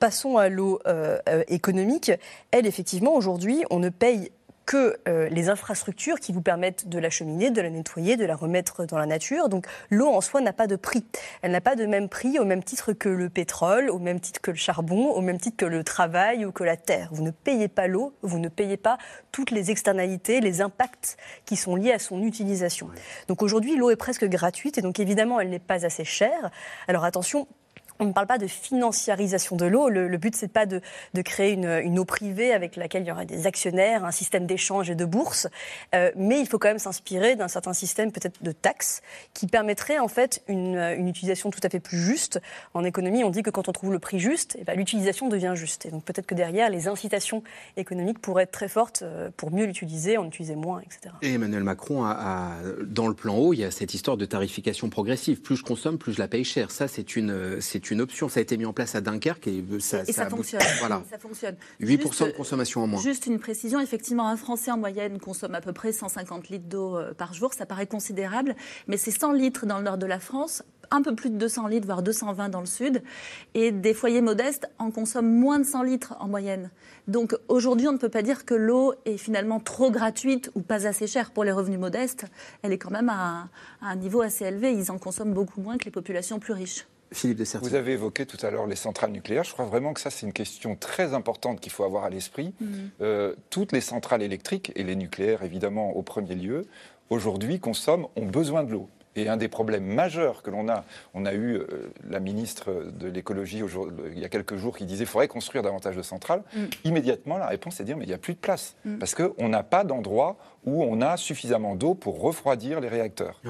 Passons à l'eau euh, euh, économique. Elle, effectivement, aujourd'hui, on ne paye que euh, les infrastructures qui vous permettent de l'acheminer, de la nettoyer, de la remettre dans la nature. Donc l'eau en soi n'a pas de prix. Elle n'a pas de même prix au même titre que le pétrole, au même titre que le charbon, au même titre que le travail ou que la terre. Vous ne payez pas l'eau, vous ne payez pas toutes les externalités, les impacts qui sont liés à son utilisation. Donc aujourd'hui, l'eau est presque gratuite et donc évidemment, elle n'est pas assez chère. Alors attention, on ne parle pas de financiarisation de l'eau. Le, but, c'est pas de, créer une, eau privée avec laquelle il y aurait des actionnaires, un système d'échange et de bourse. Euh, mais il faut quand même s'inspirer d'un certain système peut-être de taxes qui permettrait en fait une, utilisation tout à fait plus juste. En économie, on dit que quand on trouve le prix juste, eh ben, l'utilisation devient juste. Et donc peut-être que derrière, les incitations économiques pourraient être très fortes euh, pour mieux l'utiliser, en utiliser moins, etc. Et Emmanuel Macron dans le plan haut, il y a cette histoire de tarification progressive. Plus je consomme, plus je la paye cher. Ça, c'est une, une option. Ça a été mis en place à Dunkerque et ça, et ça, fonctionne. Voilà. ça fonctionne. 8% de consommation en moins. Juste une précision, effectivement, un Français en moyenne consomme à peu près 150 litres d'eau euh, par jour. Ça paraît considérable, mais c'est 100 litres dans le nord de la France un peu plus de 200 litres, voire 220 dans le sud. Et des foyers modestes en consomment moins de 100 litres en moyenne. Donc aujourd'hui, on ne peut pas dire que l'eau est finalement trop gratuite ou pas assez chère pour les revenus modestes. Elle est quand même à un niveau assez élevé. Ils en consomment beaucoup moins que les populations plus riches. Philippe Vous avez évoqué tout à l'heure les centrales nucléaires. Je crois vraiment que ça, c'est une question très importante qu'il faut avoir à l'esprit. Mm. Euh, toutes les centrales électriques, et les nucléaires évidemment au premier lieu, aujourd'hui consomment, ont besoin de l'eau. Et un des problèmes majeurs que l'on a, on a eu euh, la ministre de l'écologie il y a quelques jours qui disait qu'il faudrait construire davantage de centrales. Mm. Immédiatement, la réponse est de dire mais il n'y a plus de place. Mm. Parce qu'on n'a pas d'endroit où on a suffisamment d'eau pour refroidir les réacteurs.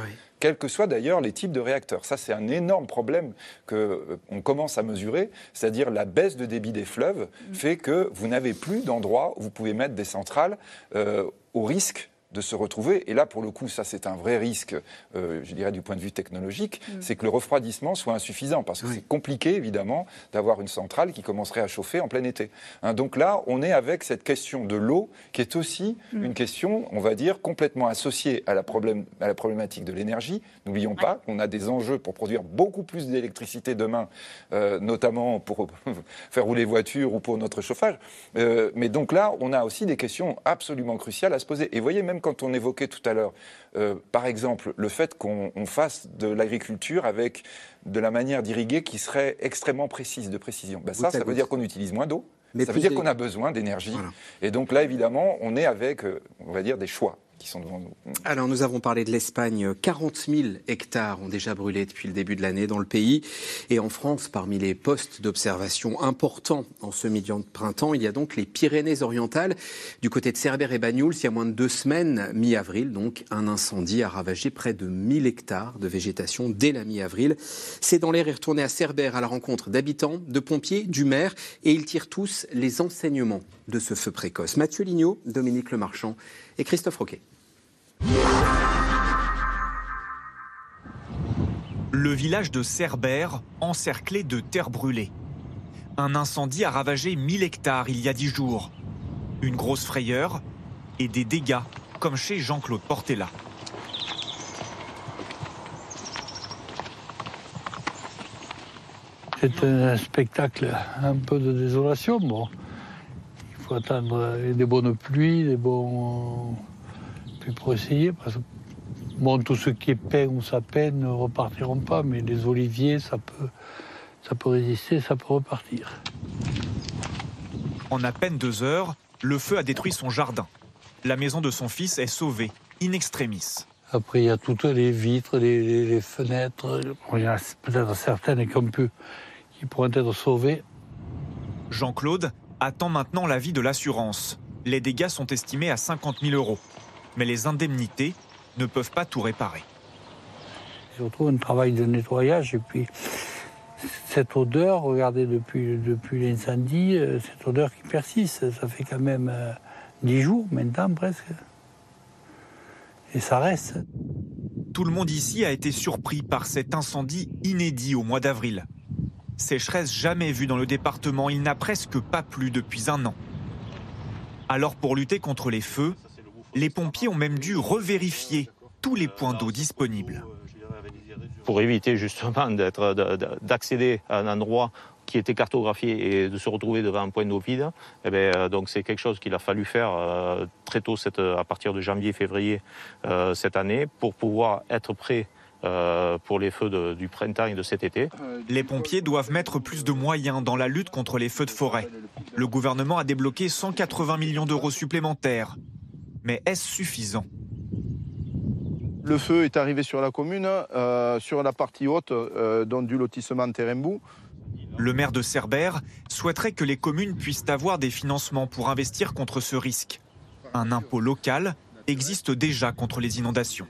Quels que soient d'ailleurs les types de réacteurs. Ça, c'est un énorme problème qu'on euh, commence à mesurer, c'est-à-dire la baisse de débit des fleuves mm. fait que vous n'avez plus d'endroit où vous pouvez mettre des centrales euh, au risque de se retrouver, et là pour le coup ça c'est un vrai risque, euh, je dirais du point de vue technologique, mm. c'est que le refroidissement soit insuffisant, parce que c'est compliqué évidemment d'avoir une centrale qui commencerait à chauffer en plein été. Hein, donc là on est avec cette question de l'eau qui est aussi mm. une question, on va dire, complètement associée à la, problème, à la problématique de l'énergie. N'oublions pas qu'on a des enjeux pour produire beaucoup plus d'électricité demain, euh, notamment pour faire rouler voitures ou pour notre chauffage. Euh, mais donc là on a aussi des questions absolument cruciales à se poser. Et voyez même quand on évoquait tout à l'heure, euh, par exemple, le fait qu'on fasse de l'agriculture avec de la manière d'irriguer qui serait extrêmement précise, de précision, ben ça, ça veut dire qu'on utilise moins d'eau. Ça veut dire qu'on a besoin d'énergie. Et donc là, évidemment, on est avec, euh, on va dire, des choix sont devant nous. Alors nous avons parlé de l'Espagne. 40 000 hectares ont déjà brûlé depuis le début de l'année dans le pays. Et en France, parmi les postes d'observation importants en ce milieu de printemps, il y a donc les Pyrénées-Orientales. Du côté de Cerbère et Bagnouls, il y a moins de deux semaines, mi-avril, donc un incendie a ravagé près de 1000 hectares de végétation dès la mi-avril. C'est dans l'air est retourné à Cerbère à la rencontre d'habitants, de pompiers, du maire, et ils tirent tous les enseignements de ce feu précoce. Mathieu Lignot, Dominique Lemarchand et Christophe Roquet. Le village de Cerbère, encerclé de terre brûlée. Un incendie a ravagé 1000 hectares il y a 10 jours. Une grosse frayeur et des dégâts, comme chez Jean-Claude Portella. C'est un spectacle un peu de désolation. Bon, il faut attendre des bonnes pluies, des bons pour essayer, parce que bon, tout ce qui est pain ou sapin ne repartiront pas, mais les oliviers, ça peut, ça peut résister, ça peut repartir. En à peine deux heures, le feu a détruit son jardin. La maison de son fils est sauvée, in extremis. Après, il y a toutes les vitres, les, fenêtres. Il y en a peut-être certaines qui, qui pourraient être sauvées. Jean-Claude attend maintenant l'avis de l'assurance. Les dégâts sont estimés à 50 000 euros mais les indemnités ne peuvent pas tout réparer. Surtout un travail de nettoyage et puis cette odeur, regardez depuis, depuis l'incendie, euh, cette odeur qui persiste, ça fait quand même euh, dix jours maintenant presque. Et ça reste. Tout le monde ici a été surpris par cet incendie inédit au mois d'avril. Sécheresse jamais vue dans le département, il n'a presque pas plu depuis un an. Alors pour lutter contre les feux, les pompiers ont même dû revérifier tous les points d'eau disponibles. Pour éviter justement d'accéder à un endroit qui était cartographié et de se retrouver devant un point d'eau vide, eh bien, euh, donc c'est quelque chose qu'il a fallu faire euh, très tôt, cette, à partir de janvier-février euh, cette année, pour pouvoir être prêt pour les feux du printemps et de cet été. Les pompiers doivent mettre plus de moyens dans la lutte contre les feux de forêt. Le gouvernement a débloqué 180 millions d'euros supplémentaires. Mais est-ce suffisant? Le feu est arrivé sur la commune, sur la partie haute, donc du lotissement Terembou. Le maire de Cerbère souhaiterait que les communes puissent avoir des financements pour investir contre ce risque. Un impôt local existe déjà contre les inondations.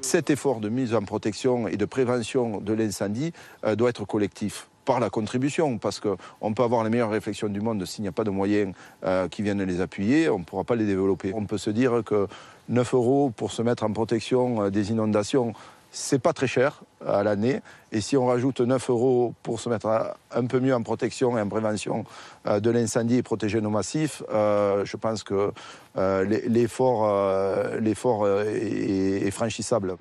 Cet effort de mise en protection et de prévention de l'incendie euh, doit être collectif par la contribution, parce qu'on peut avoir les meilleures réflexions du monde, s'il n'y a pas de moyens euh, qui viennent les appuyer, on ne pourra pas les développer. On peut se dire que 9 euros pour se mettre en protection euh, des inondations, c'est pas très cher à l'année. Et si on rajoute 9 euros pour se mettre un peu mieux en protection et en prévention euh, de l'incendie et protéger nos massifs, euh, je pense que euh, l'effort est franchissable.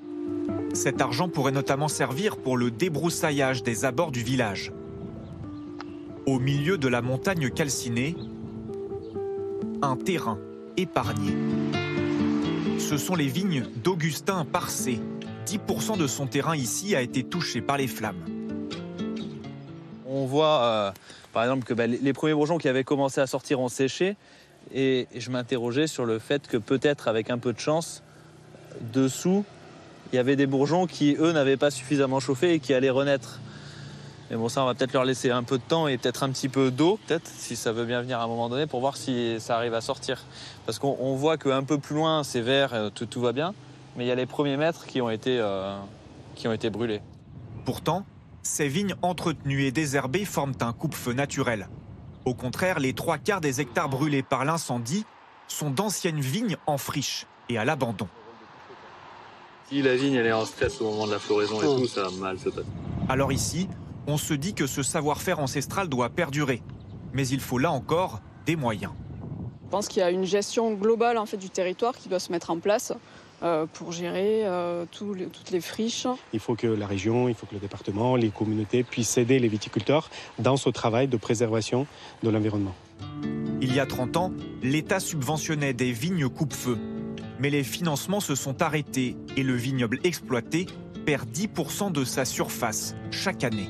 Cet argent pourrait notamment servir pour le débroussaillage des abords du village. Au milieu de la montagne calcinée, un terrain épargné. Ce sont les vignes d'Augustin Parcé, 10% de son terrain ici a été touché par les flammes. On voit euh, par exemple que bah, les premiers bourgeons qui avaient commencé à sortir ont séché et, je m'interrogeais sur le fait que peut-être avec un peu de chance, dessous, il y avait des bourgeons qui, eux, n'avaient pas suffisamment chauffé et qui allaient renaître. Mais bon, ça, on va peut-être leur laisser un peu de temps et peut-être un petit peu d'eau, peut-être, si ça veut bien venir à un moment donné, pour voir si ça arrive à sortir. Parce qu'on voit qu'un peu plus loin, c'est vert, euh, tout va bien mais il y a les premiers mètres qui ont été, euh, qui ont été brûlés. Pourtant, ces vignes entretenues et désherbées forment un coupe-feu naturel. Au contraire, les trois quarts des hectares brûlés par l'incendie sont d'anciennes vignes en friche et à l'abandon. Si la vigne elle est en stress au moment de la floraison et oh. tout, ça va mal se passer. Alors ici, on se dit que ce savoir-faire ancestral doit perdurer. Mais il faut là encore des moyens. Je pense qu'il y a une gestion globale en fait, du territoire qui doit se mettre en place. Euh, pour gérer euh, toutes les friches. Il faut que la région, il faut que le département, les communautés puissent aider les viticulteurs dans ce travail de préservation de l'environnement. Il y a 30 ans, l'État subventionnait des vignes coupe-feu. Mais les financements se sont arrêtés et le vignoble exploité perd 10% de sa surface chaque année.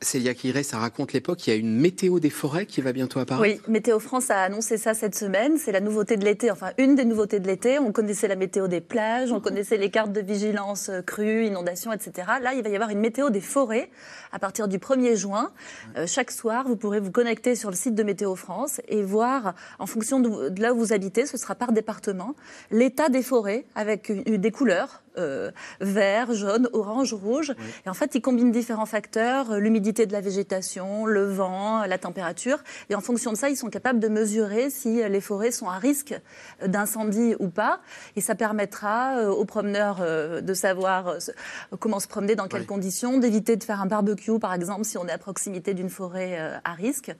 Célia Quiré, ça raconte l'époque. Il y a une météo des forêts qui va bientôt apparaître. Oui, Météo France a annoncé ça cette semaine. C'est la nouveauté de l'été, enfin une des nouveautés de l'été. On connaissait la météo des plages, on connaissait les cartes de vigilance euh, crues, inondations, etc. Là, il va y avoir une météo des forêts à partir du 1er juin. Euh, chaque soir, vous pourrez vous connecter sur le site de Météo France et voir, en fonction de là où vous habitez, ce sera par département, l'état des forêts avec des couleurs euh, vert, jaune, orange, rouge. Et en fait, ils combinent différents facteurs, euh, l'humidité de la végétation, le vent, la température. Et en fonction de ça, ils sont capables de mesurer si euh, les forêts sont à risque d'incendie ou pas. Et ça permettra aux promeneurs de savoir comment se promener, dans quelles conditions, d'éviter de faire un barbecue, par exemple, si on est à proximité d'une forêt à risque.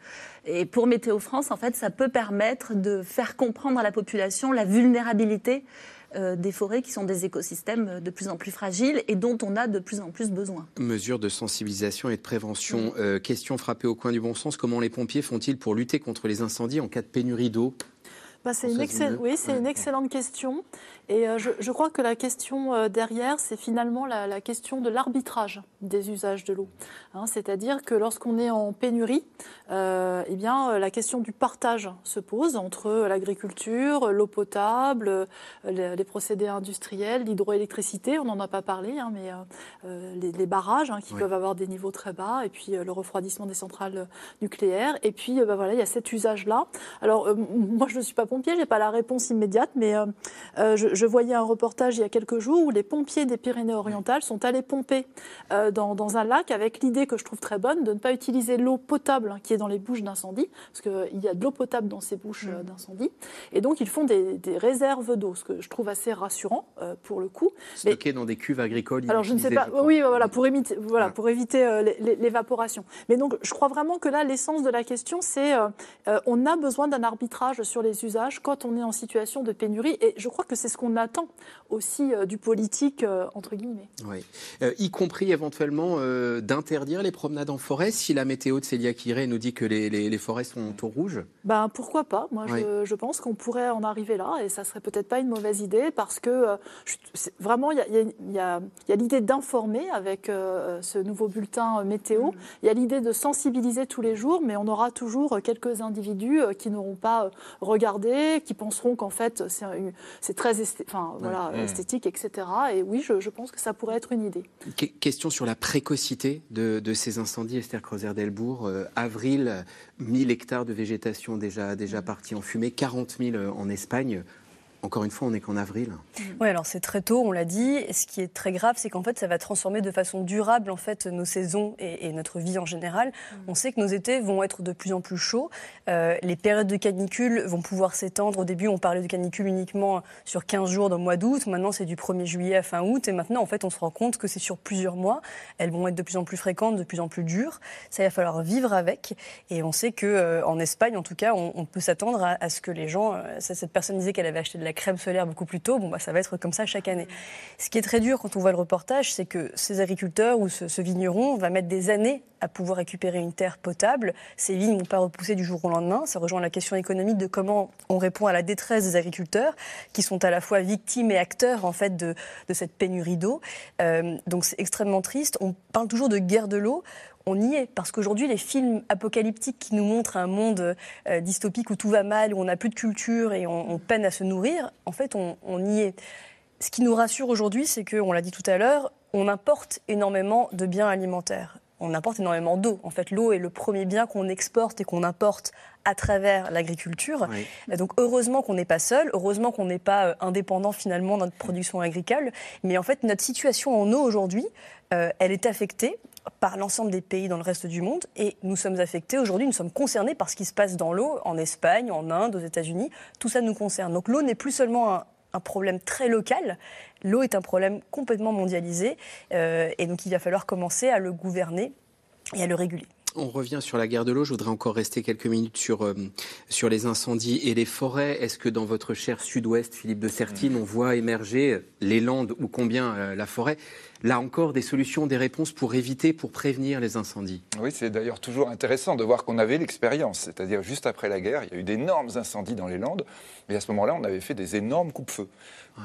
Et pour Météo France, en fait, ça peut permettre de faire comprendre à la population la vulnérabilité euh, des forêts qui sont des écosystèmes de plus en plus fragiles et dont on a de plus en plus besoin. Mesures de sensibilisation et de prévention. Euh, question frappée au coin du bon sens, comment les pompiers font-ils pour lutter contre les incendies en cas de pénurie d'eau? Bah, c'est une, oui, une, excellente question. Et euh, je, crois que la question euh, derrière, c'est finalement la, question de l'arbitrage des usages de l'eau. Hein, c'est-à-dire que lorsqu'on est en pénurie, euh, eh bien, la question du partage se pose entre l'agriculture, l'eau potable, les, procédés industriels, l'hydroélectricité, on n'en a pas parlé, hein, mais les, barrages hein, qui peuvent avoir des niveaux très bas, et puis le refroidissement des centrales nucléaires. Et puis, bah, voilà, il y a cet usage-là. Alors, moi, je ne suis pas pompier, j'ai pas la réponse immédiate, mais je, je, voyais un reportage il y a quelques jours où les pompiers des Pyrénées-Orientales sont allés pomper dans, dans, un lac avec l'idée que je trouve très bonne de ne pas utiliser l'eau potable hein, qui est dans les bouches d'incendie, parce qu'il y a de l'eau potable dans ces bouches mm. d'incendie, et donc ils font des, des réserves d'eau, ce que je trouve assez rassurant pour le coup. Stocké dans des cuves agricoles. Alors je ne sais pas, oui, voilà, pour, imiter, voilà, pour éviter l'évaporation. Mais donc je crois vraiment que là, l'essence de la question, c'est euh, euh, on a besoin d'un arbitrage sur les usages quand on est en situation de pénurie. Et je crois que c'est ce qu'on attend aussi euh, du politique, entre guillemets. Oui. y compris éventuellement d'interdire les promenades en forêt si la météo de Célia Kiré nous dit que les, les, forêts sont au rouge ben, Pourquoi pas Moi, je, je, pense qu'on pourrait en arriver là et ça serait peut-être pas une mauvaise idée parce que vraiment, il y a, a, a l'idée d'informer avec ce nouveau bulletin météo. Mm. Il y a l'idée de sensibiliser tous les jours, mais on aura toujours quelques individus euh, qui n'auront pas euh, qui penseront qu'en fait c'est très enfin, voilà, mmh. esthétique, etc. Et oui, je, pense que ça pourrait être une idée. question sur la précocité de, ces incendies, Esther Creuser-Delbourg. Euh, avril, 1000 hectares de végétation déjà, déjà partis en fumée, 40 000 en Espagne. Encore une fois, on n'est qu'en avril. Oui, alors c'est très tôt, on l'a dit. ce qui est très grave, c'est qu'en fait, ça va transformer de façon durable en fait nos saisons et, notre vie en général. Mm. On sait que nos étés vont être de plus en plus chauds. Euh, les périodes de canicule vont pouvoir s'étendre. Au début, on parlait de canicule uniquement sur 15 jours dans le mois d'août. Maintenant, c'est du 1er juillet à fin août. Et maintenant, en fait, on se rend compte que c'est sur plusieurs mois. Elles vont être de plus en plus fréquentes, de plus en plus dures. Ça, il va falloir vivre avec. Et on sait que euh, en Espagne, en tout cas, on, peut s'attendre à, ce que les gens. Euh, cette personne disait qu'elle avait acheté de la crème solaire beaucoup plus tôt. Bon, bah, ça va être comme ça chaque année. Ce qui est très dur quand on voit le reportage, c'est que ces agriculteurs ou ce, vigneron va mettre des années à pouvoir récupérer une terre potable. Ces vignes ne vont pas repousser du jour au lendemain. Ça rejoint la question économique de comment on répond à la détresse des agriculteurs, qui sont à la fois victimes et acteurs en fait de, cette pénurie d'eau. Euh, donc c'est extrêmement triste. On parle toujours de guerre de l'eau on y est. Parce qu'aujourd'hui, les films apocalyptiques qui nous montrent un monde euh, dystopique où tout va mal, où on n'a plus de culture et on, peine à se nourrir, en fait, on, y est. Ce qui nous rassure aujourd'hui, c'est qu'on l'a dit tout à l'heure, on importe énormément de biens alimentaires. On importe énormément d'eau. En fait, l'eau est le premier bien qu'on exporte et qu'on importe à travers l'agriculture. Donc heureusement qu'on n'est pas seul, heureusement qu'on n'est pas euh, indépendant finalement dans notre production agricole. Mais en fait, notre situation en eau aujourd'hui, euh, elle est affectée par l'ensemble des pays dans le reste du monde. Et nous sommes affectés aujourd'hui, nous sommes concernés par ce qui se passe dans l'eau, en Espagne, en Inde, aux États-Unis. Tout ça nous concerne. Donc l'eau n'est plus seulement un, problème très local, l'eau est un problème complètement mondialisé. Euh, et donc il va falloir commencer à le gouverner et à le réguler. On revient sur la guerre de l'eau. Je voudrais encore rester quelques minutes sur, euh, sur les incendies et les forêts. Est-ce que dans votre cher sud-ouest, Philippe de Sertine, on voit émerger les landes ou combien euh, la forêt? Là encore des solutions, des réponses pour éviter, pour prévenir les incendies. Oui, c'est d'ailleurs toujours intéressant de voir qu'on avait l'expérience. C'est-à-dire, juste après la guerre, il y a eu d'énormes incendies dans les Landes. Et à ce moment-là, on avait fait des énormes coupes-feu.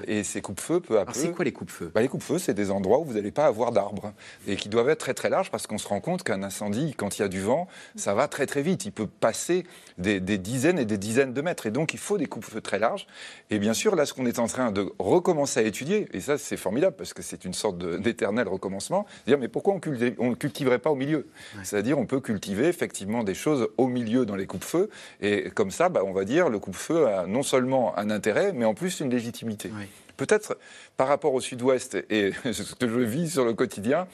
Et ces coupes-feux, peu à peu. c'est quoi les coupes-feux? Bah, Les coupes-feux, c'est des endroits où vous n'allez pas avoir d'arbres. Et qui doivent être très très larges parce qu'on se rend compte qu'un incendie, quand il y a du vent, ça va très très vite. Il peut passer des, des dizaines et des dizaines de mètres. Et donc, il faut des coupes-feux très larges. Et bien sûr, là, ce qu'on est en train de recommencer à étudier, et ça, c'est formidable parce que c'est une sorte d'éternel recommencement, dire mais pourquoi on ne cultiverait pas au milieu? C'est-à-dire on peut cultiver effectivement des choses au milieu dans les coupes-feu, et comme ça, bah, on va dire le coupe-feu a non seulement un intérêt, mais en plus une légitimité. Peut-être par rapport au sud-ouest et ce que je vis sur le quotidien,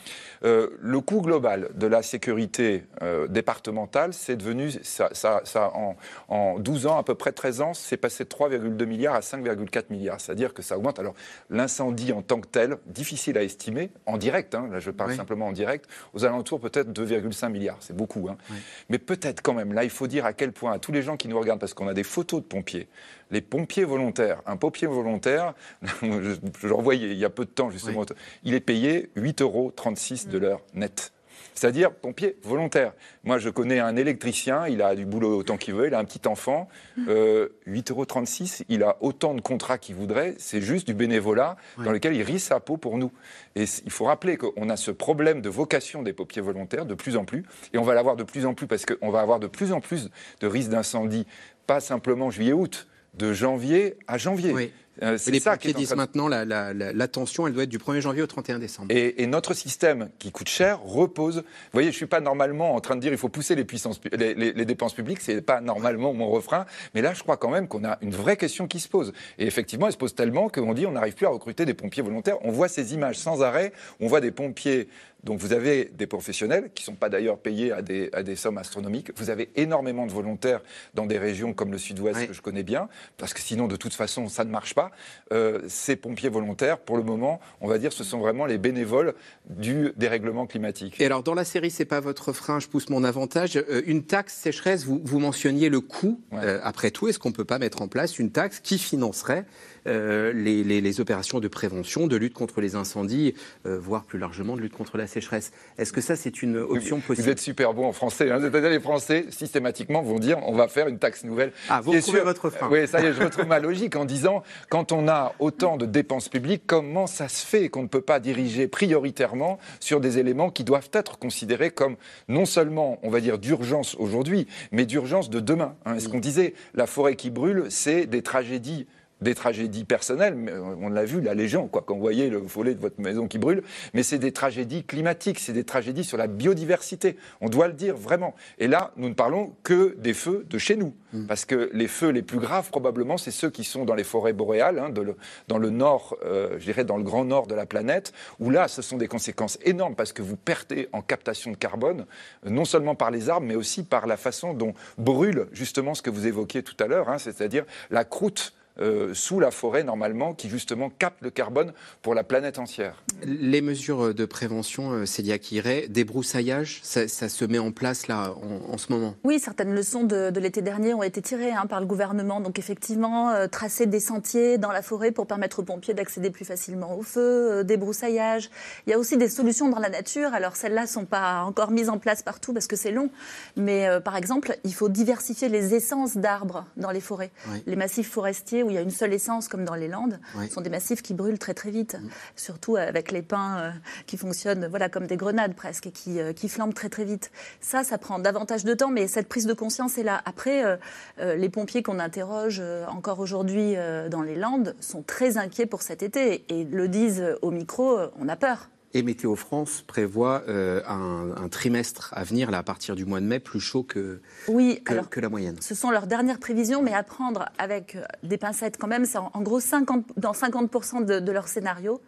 euh, le coût global de la sécurité euh, départementale, c'est devenu, ça, ça, en, en, 12 ans, à peu près 13 ans, c'est passé de 3,2 milliards à 5,4 milliards. C'est-à-dire que ça augmente. Alors, l'incendie en tant que tel, difficile à estimer, en direct, hein, là je parle simplement en direct, aux alentours peut-être 2,5 milliards. C'est beaucoup. Hein. Mais peut-être quand même, là, il faut dire à quel point, à tous les gens qui nous regardent, parce qu'on a des photos de pompiers, les pompiers volontaires, un pompier volontaire, je, le revoyais il y a peu de temps justement, il est payé 8,36 euros de l'heure net c'est-à-dire pompier volontaire. Moi, je connais un électricien, il a du boulot autant qu'il veut, il a un petit enfant, euh, 8,36 euros, il a autant de contrats qu'il voudrait, c'est juste du bénévolat dans lequel il risque sa peau pour nous. Et il faut rappeler qu'on a ce problème de vocation des pompiers volontaires de plus en plus, et on va l'avoir de plus en plus parce qu'on va avoir de plus en plus de risques d'incendie, pas simplement juillet-août, de janvier à janvier. Euh, les ça qui disent maintenant la, la, tension, elle doit être du 1er janvier au 31 décembre. Et, notre système qui coûte cher repose. Vous voyez, je ne suis pas normalement en train de dire il faut pousser les, puissances, les, les dépenses publiques, ce n'est pas normalement mon refrain. Mais là, je crois quand même qu'on a une vraie question qui se pose. Et effectivement, elle se pose tellement qu'on dit on n'arrive plus à recruter des pompiers volontaires. On voit ces images sans arrêt. On voit des pompiers donc vous avez des professionnels qui ne sont pas d'ailleurs payés à des, à des, sommes astronomiques. Vous avez énormément de volontaires dans des régions comme le sud-ouest que je connais bien, parce que sinon de toute façon ça ne marche pas. Euh, ces pompiers volontaires, pour le moment, on va dire, ce sont vraiment les bénévoles du dérèglement climatique. Et alors dans la série, c'est pas votre frein, je pousse mon avantage. Euh, une taxe sécheresse, vous, vous mentionniez le coût. Euh, après tout, est-ce qu'on peut pas mettre en place une taxe qui financerait euh, les, opérations de prévention, de lutte contre les incendies, euh, voire plus largement de lutte contre la sécheresse. Est-ce que ça, c'est une option possible Vous êtes super bon en français. Hein. Les Français, systématiquement, vont dire on va faire une taxe nouvelle. Ah, vous retrouvez votre frein. Oui, ça y est, je retrouve ma logique en disant quand on a autant de dépenses publiques, comment ça se fait qu'on ne peut pas diriger prioritairement sur des éléments qui doivent être considérés comme non seulement, on va dire, d'urgence aujourd'hui, mais d'urgence de demain hein. Est-ce qu'on disait la forêt qui brûle, c'est des tragédies des tragédies personnelles, on l'a vu, la légende, quoi, quand vous voyez le volet de votre maison qui brûle, mais c'est des tragédies climatiques, c'est des tragédies sur la biodiversité. On doit le dire vraiment. Et là, nous ne parlons que des feux de chez nous, mm. parce que les feux les plus graves, probablement, c'est ceux qui sont dans les forêts boréales, hein, dans le nord, euh, je dirais dans le grand nord de la planète, où là, ce sont des conséquences énormes, parce que vous perdez en captation de carbone, non seulement par les arbres, mais aussi par la façon dont brûle justement ce que vous évoquiez tout à l'heure, hein, c'est-à-dire la croûte euh, sous la forêt normalement, qui justement capte le carbone pour la planète entière. Les mesures de prévention, euh, Célia Kiré, débroussaillage, ça, ça, se met en place là en, ce moment? Oui, certaines leçons de, l'été dernier ont été tirées hein, par le gouvernement. Donc effectivement, euh, tracer des sentiers dans la forêt pour permettre aux pompiers d'accéder plus facilement au feu, débroussaillage. Il y a aussi des solutions dans la nature. Alors celles-là ne sont pas encore mises en place partout parce que c'est long. Mais par exemple, il faut diversifier les essences d'arbres dans les forêts. Les massifs forestiers où il y a une seule essence, comme dans les Landes, ce sont des massifs qui brûlent très très vite, surtout avec les pins euh, qui fonctionnent voilà, comme des grenades presque, et qui, euh, qui flambent très très vite. Ça, ça prend davantage de temps, mais cette prise de conscience est là. Après, euh, les pompiers qu'on interroge encore aujourd'hui dans les Landes sont très inquiets pour cet été et le disent au micro, on a peur. Et Météo France prévoit euh, un, trimestre à venir, là, à partir du mois de mai, plus chaud que, oui, que, la moyenne. Ce sont leurs dernières prévisions, mais à prendre avec euh, des pincettes quand même. C'est en, gros 50, dans 50% de, de, leur scénario.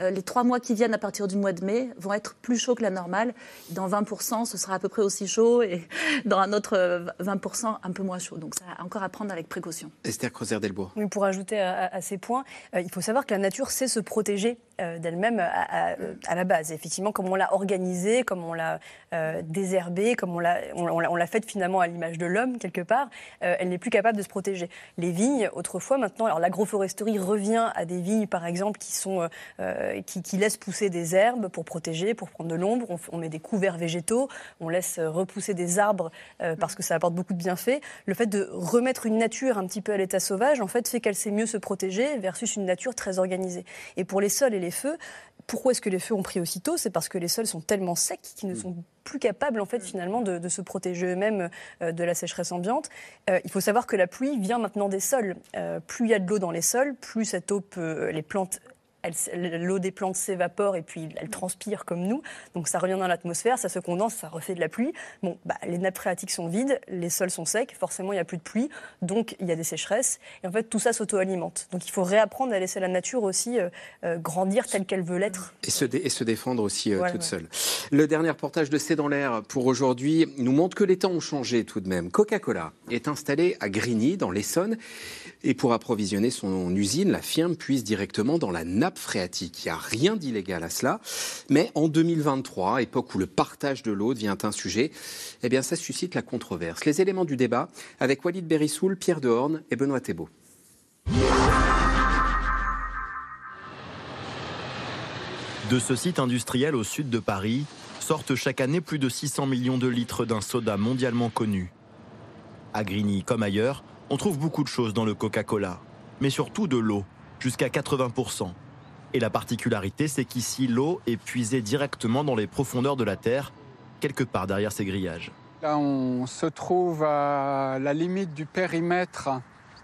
Euh, les trois mois qui viennent à partir du mois de mai vont être plus chauds que la normale. Dans 20%, ce sera à peu près aussi chaud, et dans un autre 20%, un peu moins chaud. Donc ça a encore à prendre avec précaution. Esther Creuser-Delbourg. Oui, pour ajouter à, ces points, il faut savoir que la nature sait se protéger d'elle-même à, à la base. Effectivement, comme on l'a organisé, comme on l'a euh, désherbé, comme on l'a, on, l'a fait finalement à l'image de l'homme quelque part, euh, elle n'est plus capable de se protéger. Les vignes, autrefois, maintenant, alors l'agroforesterie revient à des vignes, par exemple, qui sont euh, qui, laissent pousser des herbes pour protéger, pour prendre de l'ombre. On, met des couverts végétaux, on laisse repousser des arbres parce que ça apporte beaucoup de bienfaits. Le fait de remettre une nature un petit peu à l'état sauvage, en fait, fait qu'elle sait mieux se protéger versus une nature très organisée. Et pour les sols et les feux, pourquoi est-ce que les feux ont pris aussitôt? C'est parce que les sols sont tellement secs qu'ils ne mm. sont plus capables en fait finalement de, se protéger eux-mêmes euh, de la sécheresse ambiante. Euh, il faut savoir que la pluie vient maintenant des sols. Euh, plus il y a de l'eau dans les sols, plus cette eau peut, les plantes l'eau des plantes s'évapore et puis elle transpire comme nous. Donc ça revient dans l'atmosphère, ça se condense, ça refait de la pluie. Bon, bah, les nappes phréatiques sont vides, les sols sont secs, forcément il n'y a plus de pluie, donc il y a des sécheresses. Et en fait, tout ça s'auto-alimente. Donc il faut réapprendre à laisser la nature aussi euh, euh, grandir telle qu'elle veut l'être. Et se, et se défendre aussi euh, toute seule. Le dernier reportage de C'est dans l'air pour aujourd'hui nous montre que les temps ont changé tout de même. Coca-Cola est installé à Grigny, dans l'Essonne. Et pour approvisionner son usine, la firme puise directement dans la nappe phréatique. Il n'y a rien d'illégal à cela. Mais en 2023, époque où le partage de l'eau devient un sujet, eh bien, ça suscite la controverse. Les éléments du débat avec Walid Berissoul, Pierre Dehorne et Benoît Thébault. De ce site industriel au sud de Paris sortent chaque année plus de 600 millions de litres d'un soda mondialement connu. À Grigny comme ailleurs, on trouve beaucoup de choses dans le Coca-Cola, mais surtout de l'eau, jusqu'à 80%. Et la particularité, c'est qu'ici, l'eau est puisée directement dans les profondeurs de la Terre, quelque part derrière ces grillages. Là, on se trouve à la limite du périmètre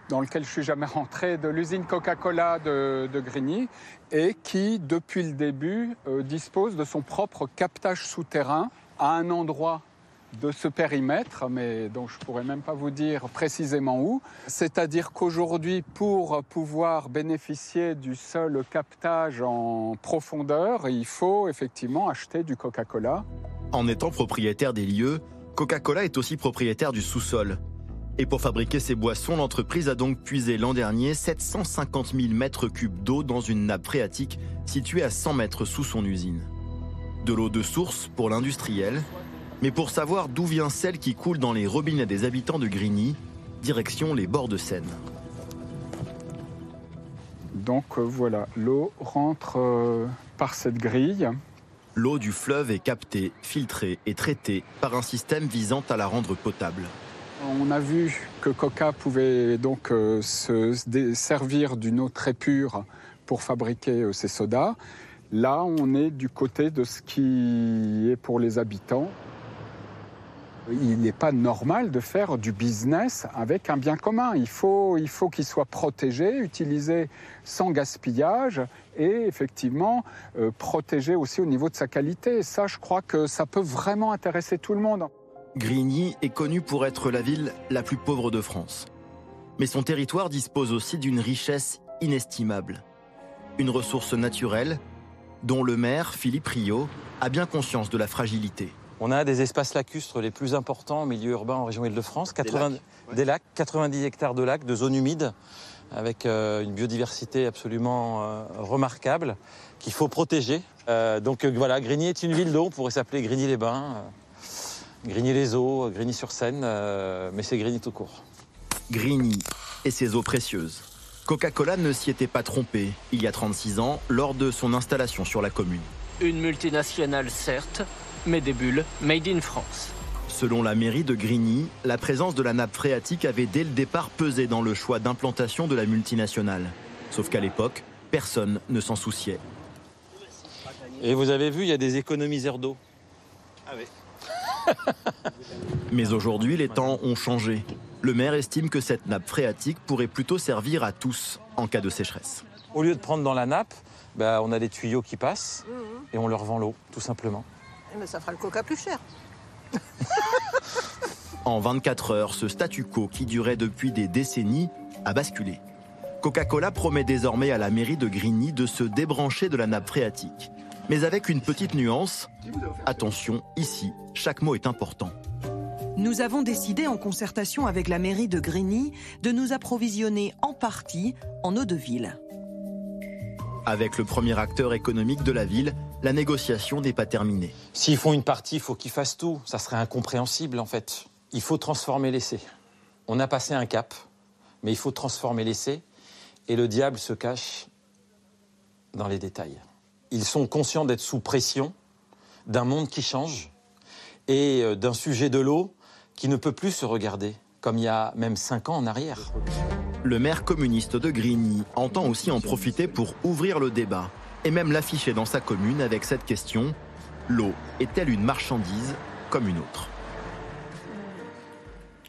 dans lequel je suis jamais rentré, de l'usine Coca-Cola de, Grigny, et qui, depuis le début, euh, dispose de son propre captage souterrain à un endroit de ce périmètre, mais dont je ne pourrais même pas vous dire précisément où. C'est-à-dire qu'aujourd'hui, pour pouvoir bénéficier du seul captage en profondeur, il faut effectivement acheter du Coca-Cola. En étant propriétaire des lieux, Coca-Cola est aussi propriétaire du sous-sol. Et pour fabriquer ses boissons, l'entreprise a donc puisé l'an dernier 750 000 mètres cubes d'eau dans une nappe phréatique située à 100 mètres sous son usine. De l'eau de source pour l'industriel, mais pour savoir d'où vient celle qui coule dans les robinets des habitants de Grigny, direction les bords de Seine. Donc euh, voilà, l'eau rentre euh, par cette grille. L'eau du fleuve est captée, filtrée et traitée par un système visant à la rendre potable. On a vu que Coca pouvait donc euh, se servir d'une eau très pure pour fabriquer ses sodas. Là, on est du côté de ce qui est pour les habitants. Il n'est pas normal de faire du business avec un bien commun. Il faut qu'il faut qu'il soit protégé, utilisé sans gaspillage et effectivement euh, protégé aussi au niveau de sa qualité. ça, je crois que ça peut vraiment intéresser tout le monde. Grigny est connu pour être la ville la plus pauvre de France. Mais son territoire dispose aussi d'une richesse inestimable. Une ressource naturelle dont le maire, Philippe Rio, a bien conscience de la fragilité. On a des espaces lacustres les plus importants en milieu urbain en région Île-de-France, des, lacs, 90 hectares de lacs, de zones humides, avec euh, une biodiversité absolument euh, remarquable qu'il faut protéger. Euh, donc voilà, Grigny est une ville d'eau, on pourrait s'appeler Grigny-les-Bains, Grigny-les-Eaux, Grigny-sur-Seine, mais c'est Grigny tout court. Grigny et ses eaux précieuses. Coca-Cola ne s'y était pas trompé il y a 36 ans lors de son installation sur la commune. Une multinationale certes, mais des bulles made in France. Selon la mairie de Grigny, la présence de la nappe phréatique avait dès le départ pesé dans le choix d'implantation de la multinationale. Sauf qu'à l'époque, personne ne s'en souciait. Et vous avez vu, il y a des économiseurs d'eau. Ah oui. Mais aujourd'hui, les temps ont changé. Le maire estime que cette nappe phréatique pourrait plutôt servir à tous en cas de sécheresse. Au lieu de prendre dans la nappe, bah, on a des tuyaux qui passent et on leur vend l'eau, tout simplement. Mais ça fera le coca plus cher. en 24 heures, ce statu quo qui durait depuis des décennies a basculé. Coca-Cola promet désormais à la mairie de Grigny de se débrancher de la nappe phréatique. Mais avec une petite nuance, attention, ici, chaque mot est important. Nous avons décidé, en concertation avec la mairie de Grigny, de nous approvisionner en partie en eau de ville. Avec le premier acteur économique de la ville, la négociation n'est pas terminée. S'ils font une partie, il faut qu'ils fassent tout. Ça serait incompréhensible en fait. Il faut transformer l'essai. On a passé un cap, mais il faut transformer l'essai. Et le diable se cache dans les détails. Ils sont conscients d'être sous pression d'un monde qui change et euh, d'un sujet de l'eau qui ne peut plus se regarder comme il y a même cinq ans en arrière. Le maire communiste de Grigny entend aussi en profiter pour ouvrir le débat et même l'afficher dans sa commune avec cette question. L'eau est-elle une marchandise comme une autre?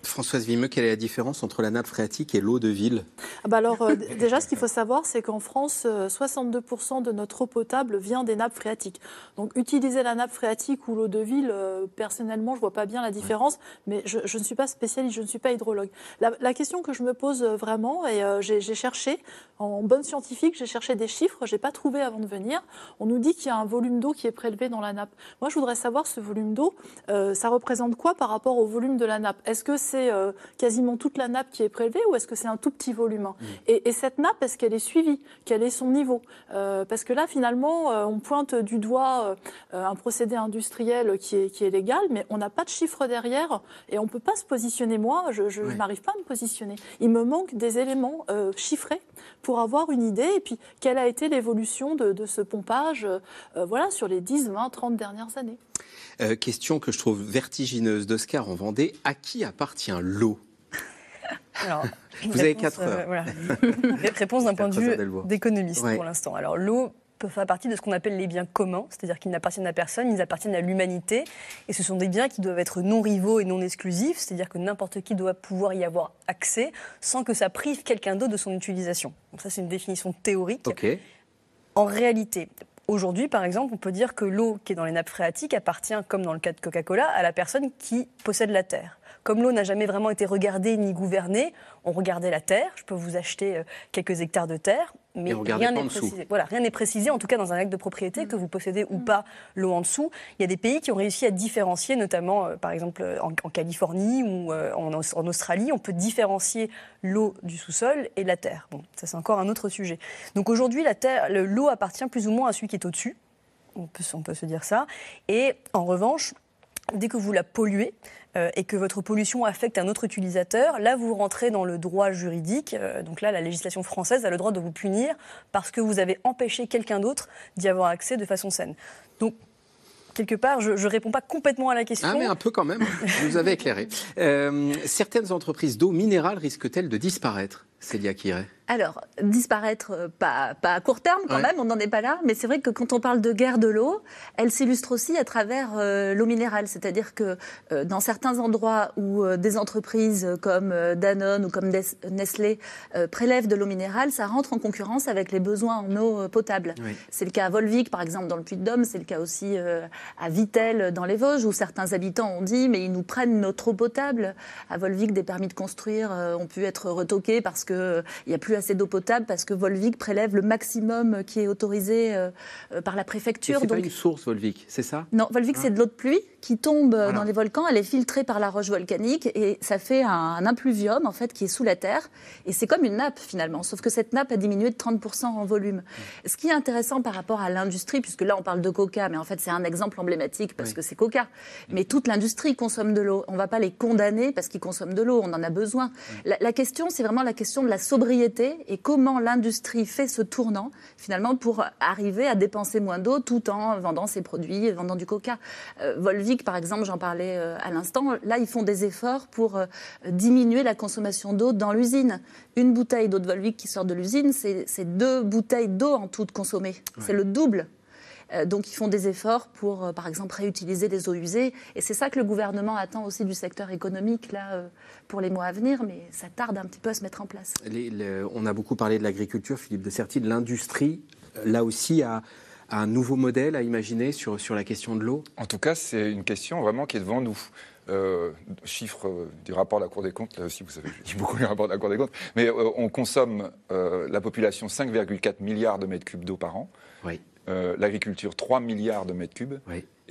Françoise Vimeux, quelle est la différence entre la nappe phréatique et l'eau de ville? Ah bah alors, euh, Déjà, ce qu'il faut savoir, c'est qu'en France, 62% euh, de notre eau potable vient des nappes phréatiques. Donc, utiliser la nappe phréatique ou l'eau de ville, euh, personnellement, je ne vois pas bien la différence, mais je, ne suis pas spécialiste, je ne suis pas hydrologue. La, question que je me pose vraiment, et j'ai cherché, en bonne scientifique, j'ai cherché des chiffres, je n'ai pas trouvé avant de venir. On nous dit qu'il y a un volume d'eau qui est prélevé dans la nappe. Moi, je voudrais savoir ce volume d'eau, ça représente quoi par rapport au volume de la nappe? Est-ce que c'est euh, quasiment toute la nappe qui est prélevée ou est-ce que c'est un tout petit volume mm. et, cette nappe, est-ce qu'elle est suivie? Quel est son niveau? Euh, Parce que là, finalement, euh, on pointe du doigt un procédé industriel qui est, qui est légal, mais on n'a pas de chiffre derrière et on ne peut pas se positionner. Moi, je, n'arrive pas à me positionner. Il me manque des éléments chiffrés pour avoir une idée et puis quelle a été l'évolution de, de, ce pompage voilà, sur les 10, 20, 30 dernières années. Euh, question que je trouve vertigineuse d'Oscar en Vendée. À qui appartient l'eau Vous avez quatre heures. Euh, réponse d'un point de vue d'économiste pour l'instant. Alors l'eau, peuvent faire partie de ce qu'on appelle les biens communs, c'est-à-dire qu'ils n'appartiennent à personne, ils appartiennent à l'humanité. Et ce sont des biens qui doivent être non rivaux et non exclusifs, c'est-à-dire que n'importe qui doit pouvoir y avoir accès sans que ça prive quelqu'un d'autre de son utilisation. Donc ça, c'est une définition théorique. En réalité, Aujourd'hui, par exemple, on peut dire que l'eau qui est dans les nappes phréatiques appartient, comme dans le cas de Coca-Cola, à la personne qui possède la terre. Comme l'eau n'a jamais vraiment été regardée ni gouvernée, on regardait la terre. Je peux vous acheter euh, quelques hectares de terre, mais rien n'est précisé. Voilà, rien n'est précisé, en tout cas dans un acte de propriété, que vous possédez ou pas l'eau en dessous. Il y a des pays qui ont réussi à différencier, notamment euh, par exemple en, Californie ou euh, en, en, Australie, on peut différencier l'eau du sous-sol et la terre. Bon, ça c'est encore un autre sujet. Donc aujourd'hui, la terre, l'eau appartient plus ou moins à celui qui est au-dessus. On peut, on peut se dire ça. Et en revanche, dès que vous la polluez, euh, et que votre pollution affecte un autre utilisateur, là vous rentrez dans le droit juridique. Euh, donc là, la législation française a le droit de vous punir parce que vous avez empêché quelqu'un d'autre d'y avoir accès de façon saine. Donc quelque part, je ne réponds pas complètement à la question. Ah, mais un peu quand même. Vous avez éclairé. Euh, certaines entreprises d'eau minérale risquent-elles de disparaître Célia Kiret alors, disparaître, euh, pas, pas, à court terme quand même, on n'en est pas là, mais c'est vrai que quand on parle de guerre de l'eau, elle s'illustre aussi à travers euh, l'eau minérale. C'est-à-dire que euh, dans certains endroits où des entreprises comme Danone ou comme Nestlé prélèvent de l'eau minérale, ça rentre en concurrence avec les besoins en eau potable. C'est le cas à Volvic, par exemple, dans le Puy-de-Dôme, c'est le cas aussi à Vitel, dans les Vosges, où certains habitants ont dit, mais ils nous prennent notre eau potable. À Volvic, des permis de construire ont pu être retoqués parce qu'il n'y a plus assez d'eau potable parce que Volvic prélève le maximum qui est autorisé euh, euh, par la préfecture. C'est pas une source, Volvic, c'est ça? Non, Volvic, c'est de l'eau de pluie qui tombe dans les volcans. Elle est filtrée par la roche volcanique et ça fait un, impluvium en fait qui est sous la terre. Et c'est comme une nappe finalement, sauf que cette nappe a diminué de 30% en volume. Ce qui est intéressant par rapport à l'industrie, puisque là on parle de Coca, mais en fait c'est un exemple emblématique parce que c'est Coca. Mais toute l'industrie consomme de l'eau. On ne va pas les condamner parce qu'ils consomment de l'eau. On en a besoin. La, la question, c'est vraiment la question de la sobriété et comment l'industrie fait ce tournant finalement pour arriver à dépenser moins d'eau tout en vendant ses produits, vendant du Coca. Euh, Volvic, par exemple, j'en parlais euh, à l'instant, là ils font des efforts pour euh, diminuer la consommation d'eau dans l'usine. Une bouteille d'eau de Volvic qui sort de l'usine, c'est deux bouteilles d'eau en tout consommées. C'est le double donc ils font des efforts pour, euh, par exemple, réutiliser les eaux usées. Et c'est ça que le gouvernement attend aussi du secteur économique là, euh, pour les mois à venir, mais ça tarde un petit peu à se mettre en place. on a beaucoup parlé de l'agriculture, Philippe de Certi, de l'industrie, là aussi, a, un nouveau modèle à imaginer sur, sur la question de l'eau? En tout cas, c'est une question vraiment qui est devant nous. Euh, chiffre du rapport de la Cour des comptes, là aussi vous savez, je dis beaucoup le rapport de la Cour des comptes, mais on consomme la population 5,4 milliards de mètres cubes d'eau par an. Oui. Euh, l'agriculture 3 milliards de mètres cubes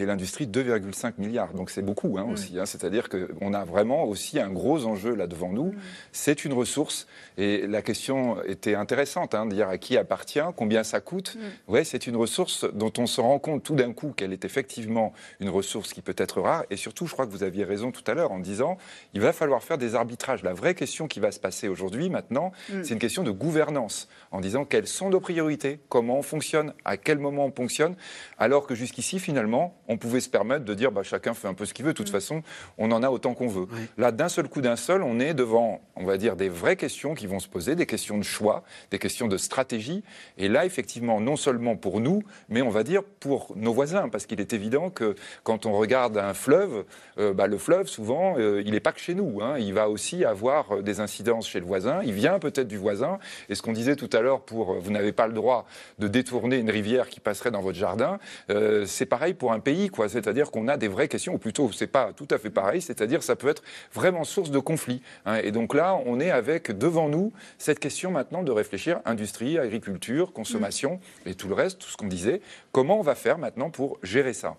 et l'industrie 2,5 milliards. Donc c'est beaucoup hein, mm. aussi. Hein. C'est-à-dire qu'on a vraiment aussi un gros enjeu là devant nous. Mm. C'est une ressource et la question était intéressante, hein, de dire à qui appartient, combien ça coûte. Mm. Ouais, c'est une ressource dont on se rend compte tout d'un coup qu'elle est effectivement une ressource qui peut être rare. Et surtout, je crois que vous aviez raison tout à l'heure en disant, il va falloir faire des arbitrages. La vraie question qui va se passer aujourd'hui, maintenant, c'est une question de gouvernance, en disant quelles sont nos priorités, comment on fonctionne, à quel moment on fonctionne, alors que jusqu'ici, finalement, on pouvait se permettre de dire bah, chacun fait un peu ce qu'il veut, de toute mm. façon, on en a autant qu'on veut. Là, d'un seul coup, d'un seul, on est devant, on va dire, des vraies questions qui vont se poser, des questions de choix, des questions de stratégie. Et là, effectivement, non seulement pour nous, mais on va dire pour nos voisins, parce qu'il est évident que quand on regarde un fleuve, euh, bah, le fleuve, souvent, euh, il n'est pas que chez nous. Hein. Il va aussi avoir euh, des incidences chez le voisin. Il vient peut-être du voisin. Et ce qu'on disait tout à l'heure pour vous n'avez pas le droit de détourner une rivière qui passerait dans votre jardin, c'est pareil pour un pays quoi. C'est-à-dire qu'on a des vraies questions, ou plutôt, c'est pas tout à fait pareil, c'est-à-dire ça peut être vraiment source de conflit. Hein. Et donc là, on est avec devant nous cette question maintenant de réfléchir industrie, agriculture, consommation et tout le reste, tout ce qu'on disait. Comment on va faire maintenant pour gérer ça?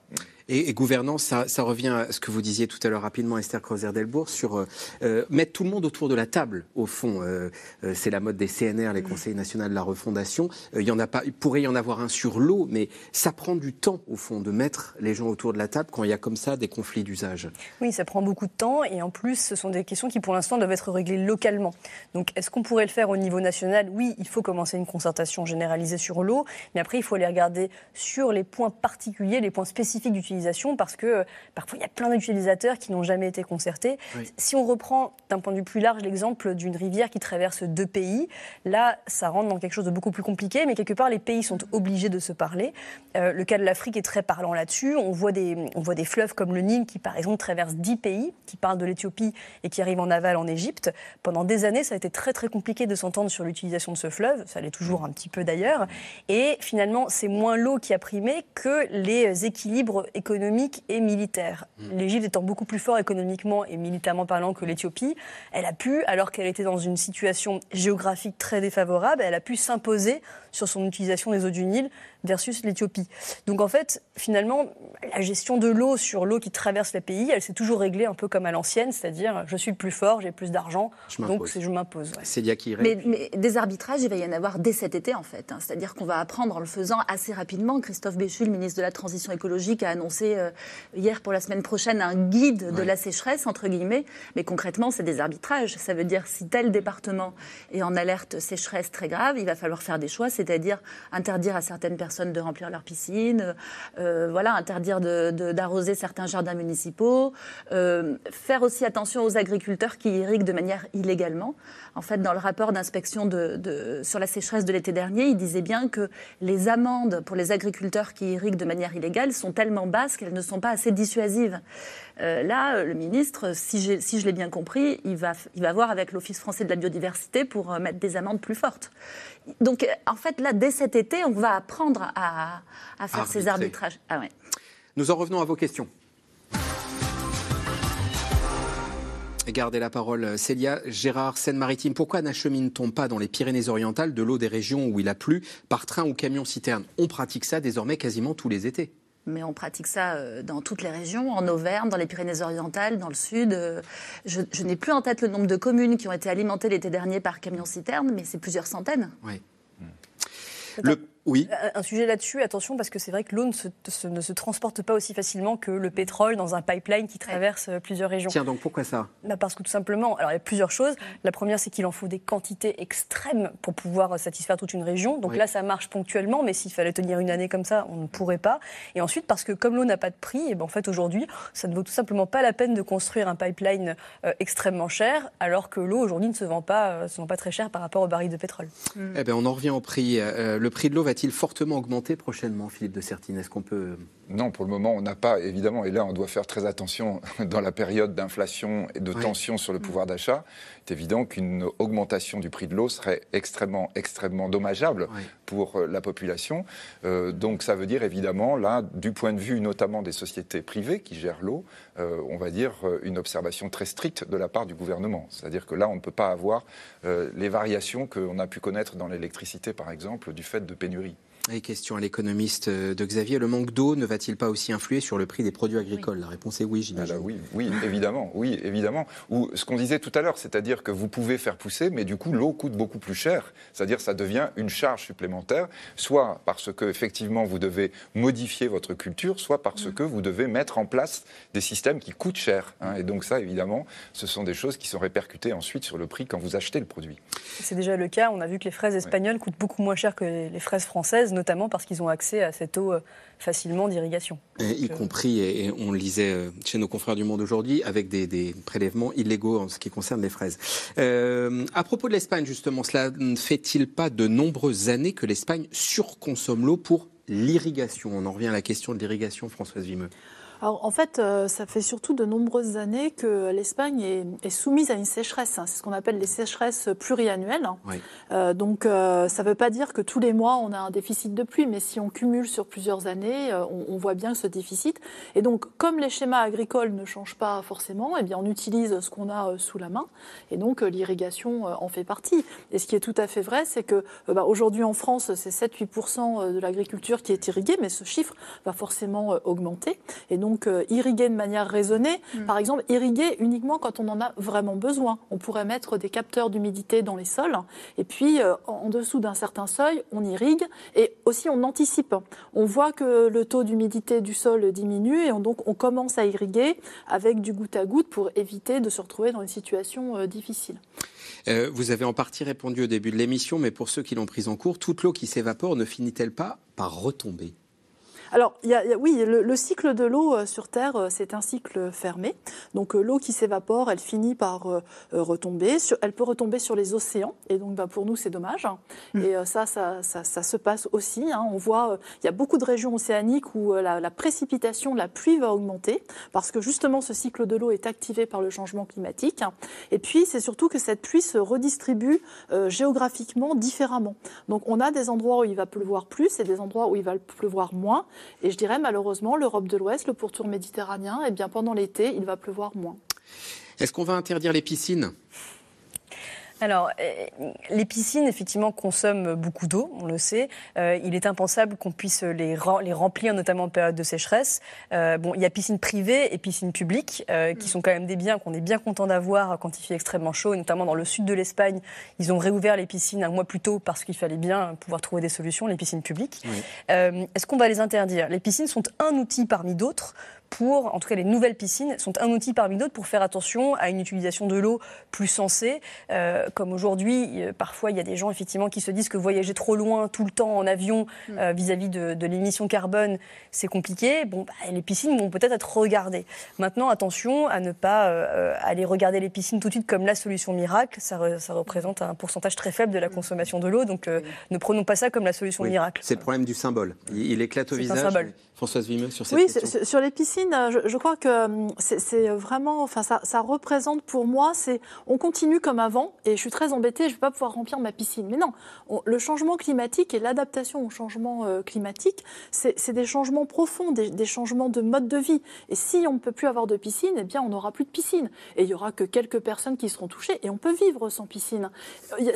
Et, gouvernance, ça, revient à ce que vous disiez tout à l'heure rapidement, Esther Creuser-Delbourg, sur euh, euh, mettre tout le monde autour de la table, au fond. Euh, c'est la mode des CNR, les Conseils nationaux de la refondation. il, y en a pas, il pourrait y en avoir un sur l'eau, mais ça prend du temps, au fond, de mettre les gens autour de la table quand il y a comme ça des conflits d'usage. Oui, ça prend beaucoup de temps, et en plus, ce sont des questions qui, pour l'instant, doivent être réglées localement. Donc, est-ce qu'on pourrait le faire au niveau national? Oui, il faut commencer une concertation généralisée sur l'eau, mais après, il faut aller regarder sur les points particuliers, les points spécifiques d'utilisation parce que parfois il y a plein d'utilisateurs qui n'ont jamais été concertés. Si on reprend d'un point de vue plus large l'exemple d'une rivière qui traverse deux pays, là ça rentre dans quelque chose de beaucoup plus compliqué, mais quelque part les pays sont obligés de se parler. le cas de l'Afrique est très parlant là-dessus. On voit des on voit des fleuves comme le Nil qui par exemple traverse dix pays, qui parlent de l'Éthiopie et qui arrivent en aval en Égypte. Pendant des années, ça a été très très compliqué de s'entendre sur l'utilisation de ce fleuve. Ça l'est toujours un petit peu d'ailleurs. Et finalement, c'est moins l'eau qui a primé que les équilibres économiques et militaires. Mm. L'Égypte étant beaucoup plus fort économiquement et militairement parlant que l'Éthiopie, elle a pu, alors qu'elle était dans une situation géographique très défavorable, elle a pu s'imposer sur son utilisation des eaux du Nil versus l'Éthiopie. Donc en fait, finalement, la gestion de l'eau sur l'eau qui traverse les pays, elle s'est toujours réglée un peu comme à l'ancienne, c'est-à-dire je suis le plus fort, j'ai plus d'argent, donc je m'impose. C'est qui mais, mais, des arbitrages, il va y en avoir dès cet été en fait. Hein. C'est-à-dire qu'on va apprendre en le faisant assez rapidement. Christophe Béchu, le ministre de la Transition écologique, a annoncé euh, hier pour la semaine prochaine un guide de la sécheresse, entre guillemets. Mais concrètement, c'est des arbitrages. Ça veut dire si tel département est en alerte sécheresse très grave, il va falloir faire des choix, c'est-à-dire interdire à certaines personnes de remplir leur piscine, euh, voilà, interdire d'arroser certains jardins municipaux, euh, faire aussi attention aux agriculteurs qui irriguent de manière illégalement. En fait, dans le rapport d'inspection sur la sécheresse de l'été dernier, il disait bien que les amendes pour les agriculteurs qui irriguent de manière illégale sont tellement basses qu'elles ne sont pas assez dissuasives. Euh, là, le ministre, si, si je l'ai bien compris, il va, il va voir avec l'Office français de la biodiversité pour mettre des amendes plus fortes. Donc, en fait, là, dès cet été, on va apprendre à, faire ces arbitrages. Ah ouais. Nous en revenons à vos questions. Gardez la parole, Célia. Gérard, Seine-Maritime, pourquoi n'achemine-t-on pas dans les Pyrénées-Orientales de l'eau des régions où il a plu par train ou camion citerne? On pratique ça désormais quasiment tous les étés mais on pratique ça euh, dans toutes les régions, en Auvergne, dans les Pyrénées-Orientales, dans le sud. Euh, je, n'ai plus en tête le nombre de communes qui ont été alimentées l'été dernier par camions-citernes, mais c'est plusieurs centaines. Oui. Le, oui. Un sujet là-dessus, attention, parce que c'est vrai que l'eau ne se, transporte pas aussi facilement que le pétrole dans un pipeline qui traverse euh, plusieurs régions. Tiens, donc pourquoi ça? Bah Parce que tout simplement, alors il y a plusieurs choses. La première, c'est qu'il en faut des quantités extrêmes pour pouvoir satisfaire toute une région. Donc là, ça marche ponctuellement, mais s'il fallait tenir une année comme ça, on ne pourrait pas. Et ensuite, parce que comme l'eau n'a pas de prix, et ben en fait aujourd'hui, ça ne vaut tout simplement pas la peine de construire un pipeline euh, extrêmement cher, alors que l'eau aujourd'hui ne se vend pas, euh, se vend pas très cher par rapport au baril de pétrole. Eh ben, on en revient au prix. le prix de l'eau va-t-il fortement augmenter prochainement, Philippe de Sertine? Est-ce qu'on peut non, pour le moment, on n'a pas, évidemment, et là, on doit faire très attention dans la période d'inflation et de tension sur le mm. pouvoir d'achat. C'est évident qu'une augmentation du prix de l'eau serait extrêmement, extrêmement dommageable pour euh, la population. Euh, donc, ça veut dire, évidemment, là, du point de vue notamment des sociétés privées qui gèrent l'eau, euh, on va dire une observation très stricte de la part du gouvernement. C'est-à-dire que là, on ne peut pas avoir les variations qu'on a pu connaître dans l'électricité, par exemple, du fait de pénuries. Et question à l'économiste euh, de Xavier, le manque d'eau ne va-t-il pas aussi influer sur le prix des produits agricoles? La réponse est oui, j'imagine. Ah oui, oui, évidemment, oui, évidemment. Ou ce qu'on disait tout à l'heure, c'est-à-dire que vous pouvez faire pousser, mais du coup l'eau coûte beaucoup plus cher. C'est-à-dire ça devient une charge supplémentaire, soit parce que effectivement vous devez modifier votre culture, soit parce que vous devez mettre en place des systèmes qui coûtent cher. Hein. Et donc ça, évidemment, ce sont des choses qui sont répercutées ensuite sur le prix quand vous achetez le produit. C'est déjà le cas. On a vu que les fraises espagnoles coûtent beaucoup moins cher que les fraises françaises notamment parce qu'ils ont accès à cette eau euh, facilement d'irrigation. Y euh, compris, et on le lisait euh, chez nos confrères du Monde aujourd'hui, avec des, prélèvements illégaux en ce qui concerne les fraises. à propos de l'Espagne, justement, cela ne fait-il pas de nombreuses années que l'Espagne surconsomme l'eau pour l'irrigation? On en revient à la question de l'irrigation, Françoise Vimeux. Alors, en fait, euh, ça fait surtout de nombreuses années que l'Espagne est, soumise à une sécheresse. Hein. C'est ce qu'on appelle les sécheresses pluriannuelles. Euh, donc, euh, ça ne veut pas dire que tous les mois, on a un déficit de pluie, mais si on cumule sur plusieurs années, on, voit bien ce déficit. Et donc, comme les schémas agricoles ne changent pas forcément, eh bien, on utilise ce qu'on a sous la main. Et donc, l'irrigation en fait partie. Et ce qui est tout à fait vrai, c'est que bah, aujourd'hui en France, c'est 7-8% de l'agriculture qui est irriguée, mais ce chiffre va forcément augmenter. Et donc, donc euh, irriguer de manière raisonnée. Mm. Par exemple, irriguer uniquement quand on en a vraiment besoin. On pourrait mettre des capteurs d'humidité dans les sols et puis euh, en dessous d'un certain seuil, on irrigue et aussi on anticipe. On voit que le taux d'humidité du sol diminue et donc on commence à irriguer avec du goutte à goutte pour éviter de se retrouver dans une situation euh, difficile. vous avez en partie répondu au début de l'émission, mais pour ceux qui l'ont prise en cours, toute l'eau qui s'évapore ne finit-elle pas par retomber? Alors, oui, le, cycle de l'eau euh, sur Terre, c'est un cycle fermé. Donc, l'eau qui s'évapore, elle finit par retomber. elle peut retomber sur les océans. Et donc, bah, pour nous, c'est dommage. Mmh. Et ça, ça, se passe aussi. Hein. On voit, il y a beaucoup de régions océaniques où la, la précipitation, la pluie va augmenter parce que justement, ce cycle de l'eau est activé par le changement climatique. Et puis, c'est surtout que cette pluie se redistribue géographiquement différemment. Donc, on a des endroits où il va pleuvoir plus et des endroits où il va pleuvoir moins. Et je dirais malheureusement, l'Europe de l'Ouest, le pourtour méditerranéen, eh bien, pendant l'été, il va pleuvoir moins. Est-ce qu'on va interdire les piscines? Alors, euh, les piscines, effectivement, consomment beaucoup d'eau, on le sait. Euh, il est impensable qu'on puisse les, les, remplir, notamment en période de sécheresse. Euh, bon, il y a piscines privées et piscines publiques, qui sont quand même des biens qu'on est bien content d'avoir quand il fait extrêmement chaud, notamment dans le sud de l'Espagne. Ils ont réouvert les piscines un mois plus tôt parce qu'il fallait bien pouvoir trouver des solutions, les piscines publiques. Est-ce qu'on va les interdire? Les piscines sont un outil parmi d'autres pour, en tout cas les nouvelles piscines, sont un outil parmi d'autres pour faire attention à une utilisation de l'eau plus sensée. Euh, comme aujourd'hui, euh, parfois il y a des gens effectivement qui se disent que voyager trop loin tout le temps en avion mm. euh, vis-à-vis de, de l'émission carbone, c'est compliqué. Bon, bah, les piscines vont peut-être être regardées. Maintenant, attention à ne pas aller regarder les piscines tout de suite comme la solution miracle. Ça, ça représente un pourcentage très faible de la consommation de l'eau, donc ne prenons pas ça comme la solution miracle. C'est le problème du symbole. Il, éclate au visage. Un symbole. Françoise Vimeux, sur cette oui, question. Oui, sur les piscines, je, crois que hum, c'est vraiment, enfin, ça, ça, représente pour moi, c'est on continue comme avant et je suis très embêtée, je ne vais pas pouvoir remplir ma piscine. Mais non, le changement climatique et l'adaptation au changement euh, climatique, c'est des changements profonds, des, changements de mode de vie. Et si on ne peut plus avoir de piscine, eh bien, on n'aura plus de piscine. Et il y aura que quelques personnes qui seront touchées et on peut vivre sans piscine.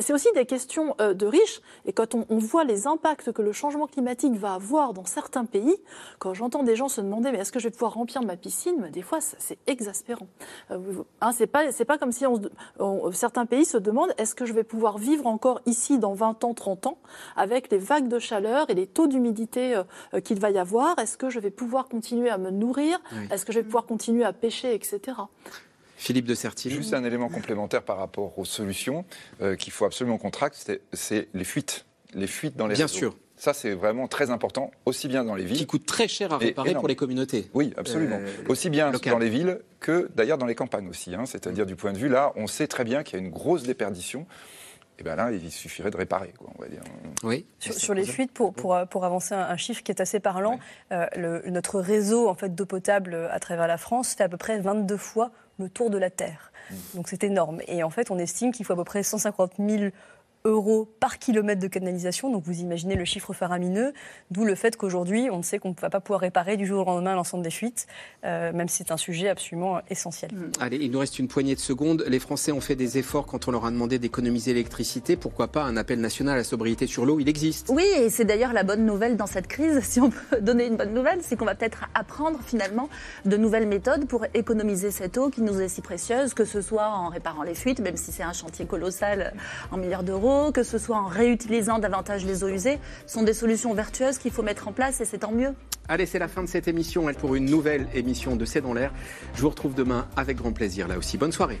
C'est aussi des questions euh, de riches. Et quand on, on voit les impacts que le changement climatique va avoir dans certains pays, quand j'entends des gens se demander mais est-ce que je vais pouvoir remplir ma piscine, des fois c'est exaspérant. Euh, hein, c'est pas c'est pas comme si on, certains pays se demandent est-ce que je vais pouvoir vivre encore ici dans 20 ans, 30 ans avec les vagues de chaleur et les taux d'humidité euh, qu'il va y avoir? Est-ce que je vais pouvoir continuer à me nourrir? Est-ce que je vais pouvoir continuer à pêcher, etc. Philippe de Sertine. Juste un élément complémentaire par rapport aux solutions euh, qu'il faut absolument qu'on traque, c'est les fuites. Les fuites dans les Bien sûr. Ça, c'est vraiment très important, aussi bien dans les villes. Qui coûte très cher à réparer pour les communautés. Oui, absolument. Euh, aussi bien dans les villes que d'ailleurs dans les campagnes aussi. Hein. C'est-à-dire du point de vue, là, on sait très bien qu'il y a une grosse déperdition. Et bien là, il suffirait de réparer, quoi, on va dire. Oui. Sur, les fuites, pour, pour, pour, avancer un, chiffre qui est assez parlant, euh, le, notre réseau en fait, d'eau potable à travers la France fait à peu près 22 fois le tour de la Terre. Mmh. Donc c'est énorme. Et en fait, on estime qu'il faut à peu près 150 000 euros par kilomètre de canalisation. Donc vous imaginez le chiffre faramineux, d'où le fait qu'aujourd'hui, on ne sait qu'on ne va pas pouvoir réparer du jour au lendemain l'ensemble des fuites, euh, même si c'est un sujet absolument essentiel. Mmh. Allez, il nous reste une poignée de secondes. Les Français ont fait des efforts quand on leur a demandé d'économiser l'électricité. Pourquoi pas un appel national à la sobriété sur l'eau? Il existe. Oui, et c'est d'ailleurs la bonne nouvelle dans cette crise, si on peut donner une bonne nouvelle, c'est qu'on va peut-être apprendre finalement de nouvelles méthodes pour économiser cette eau qui nous est si précieuse, que ce soit en réparant les fuites, même si c'est un chantier colossal en milliards d'euros, que ce soit en réutilisant davantage les eaux usées, sont des solutions vertueuses qu'il faut mettre en place et c'est tant mieux. Allez, c'est la fin de cette émission, elle pour une nouvelle émission de C'est dans l'air. Je vous retrouve demain avec grand plaisir là aussi. Bonne soirée.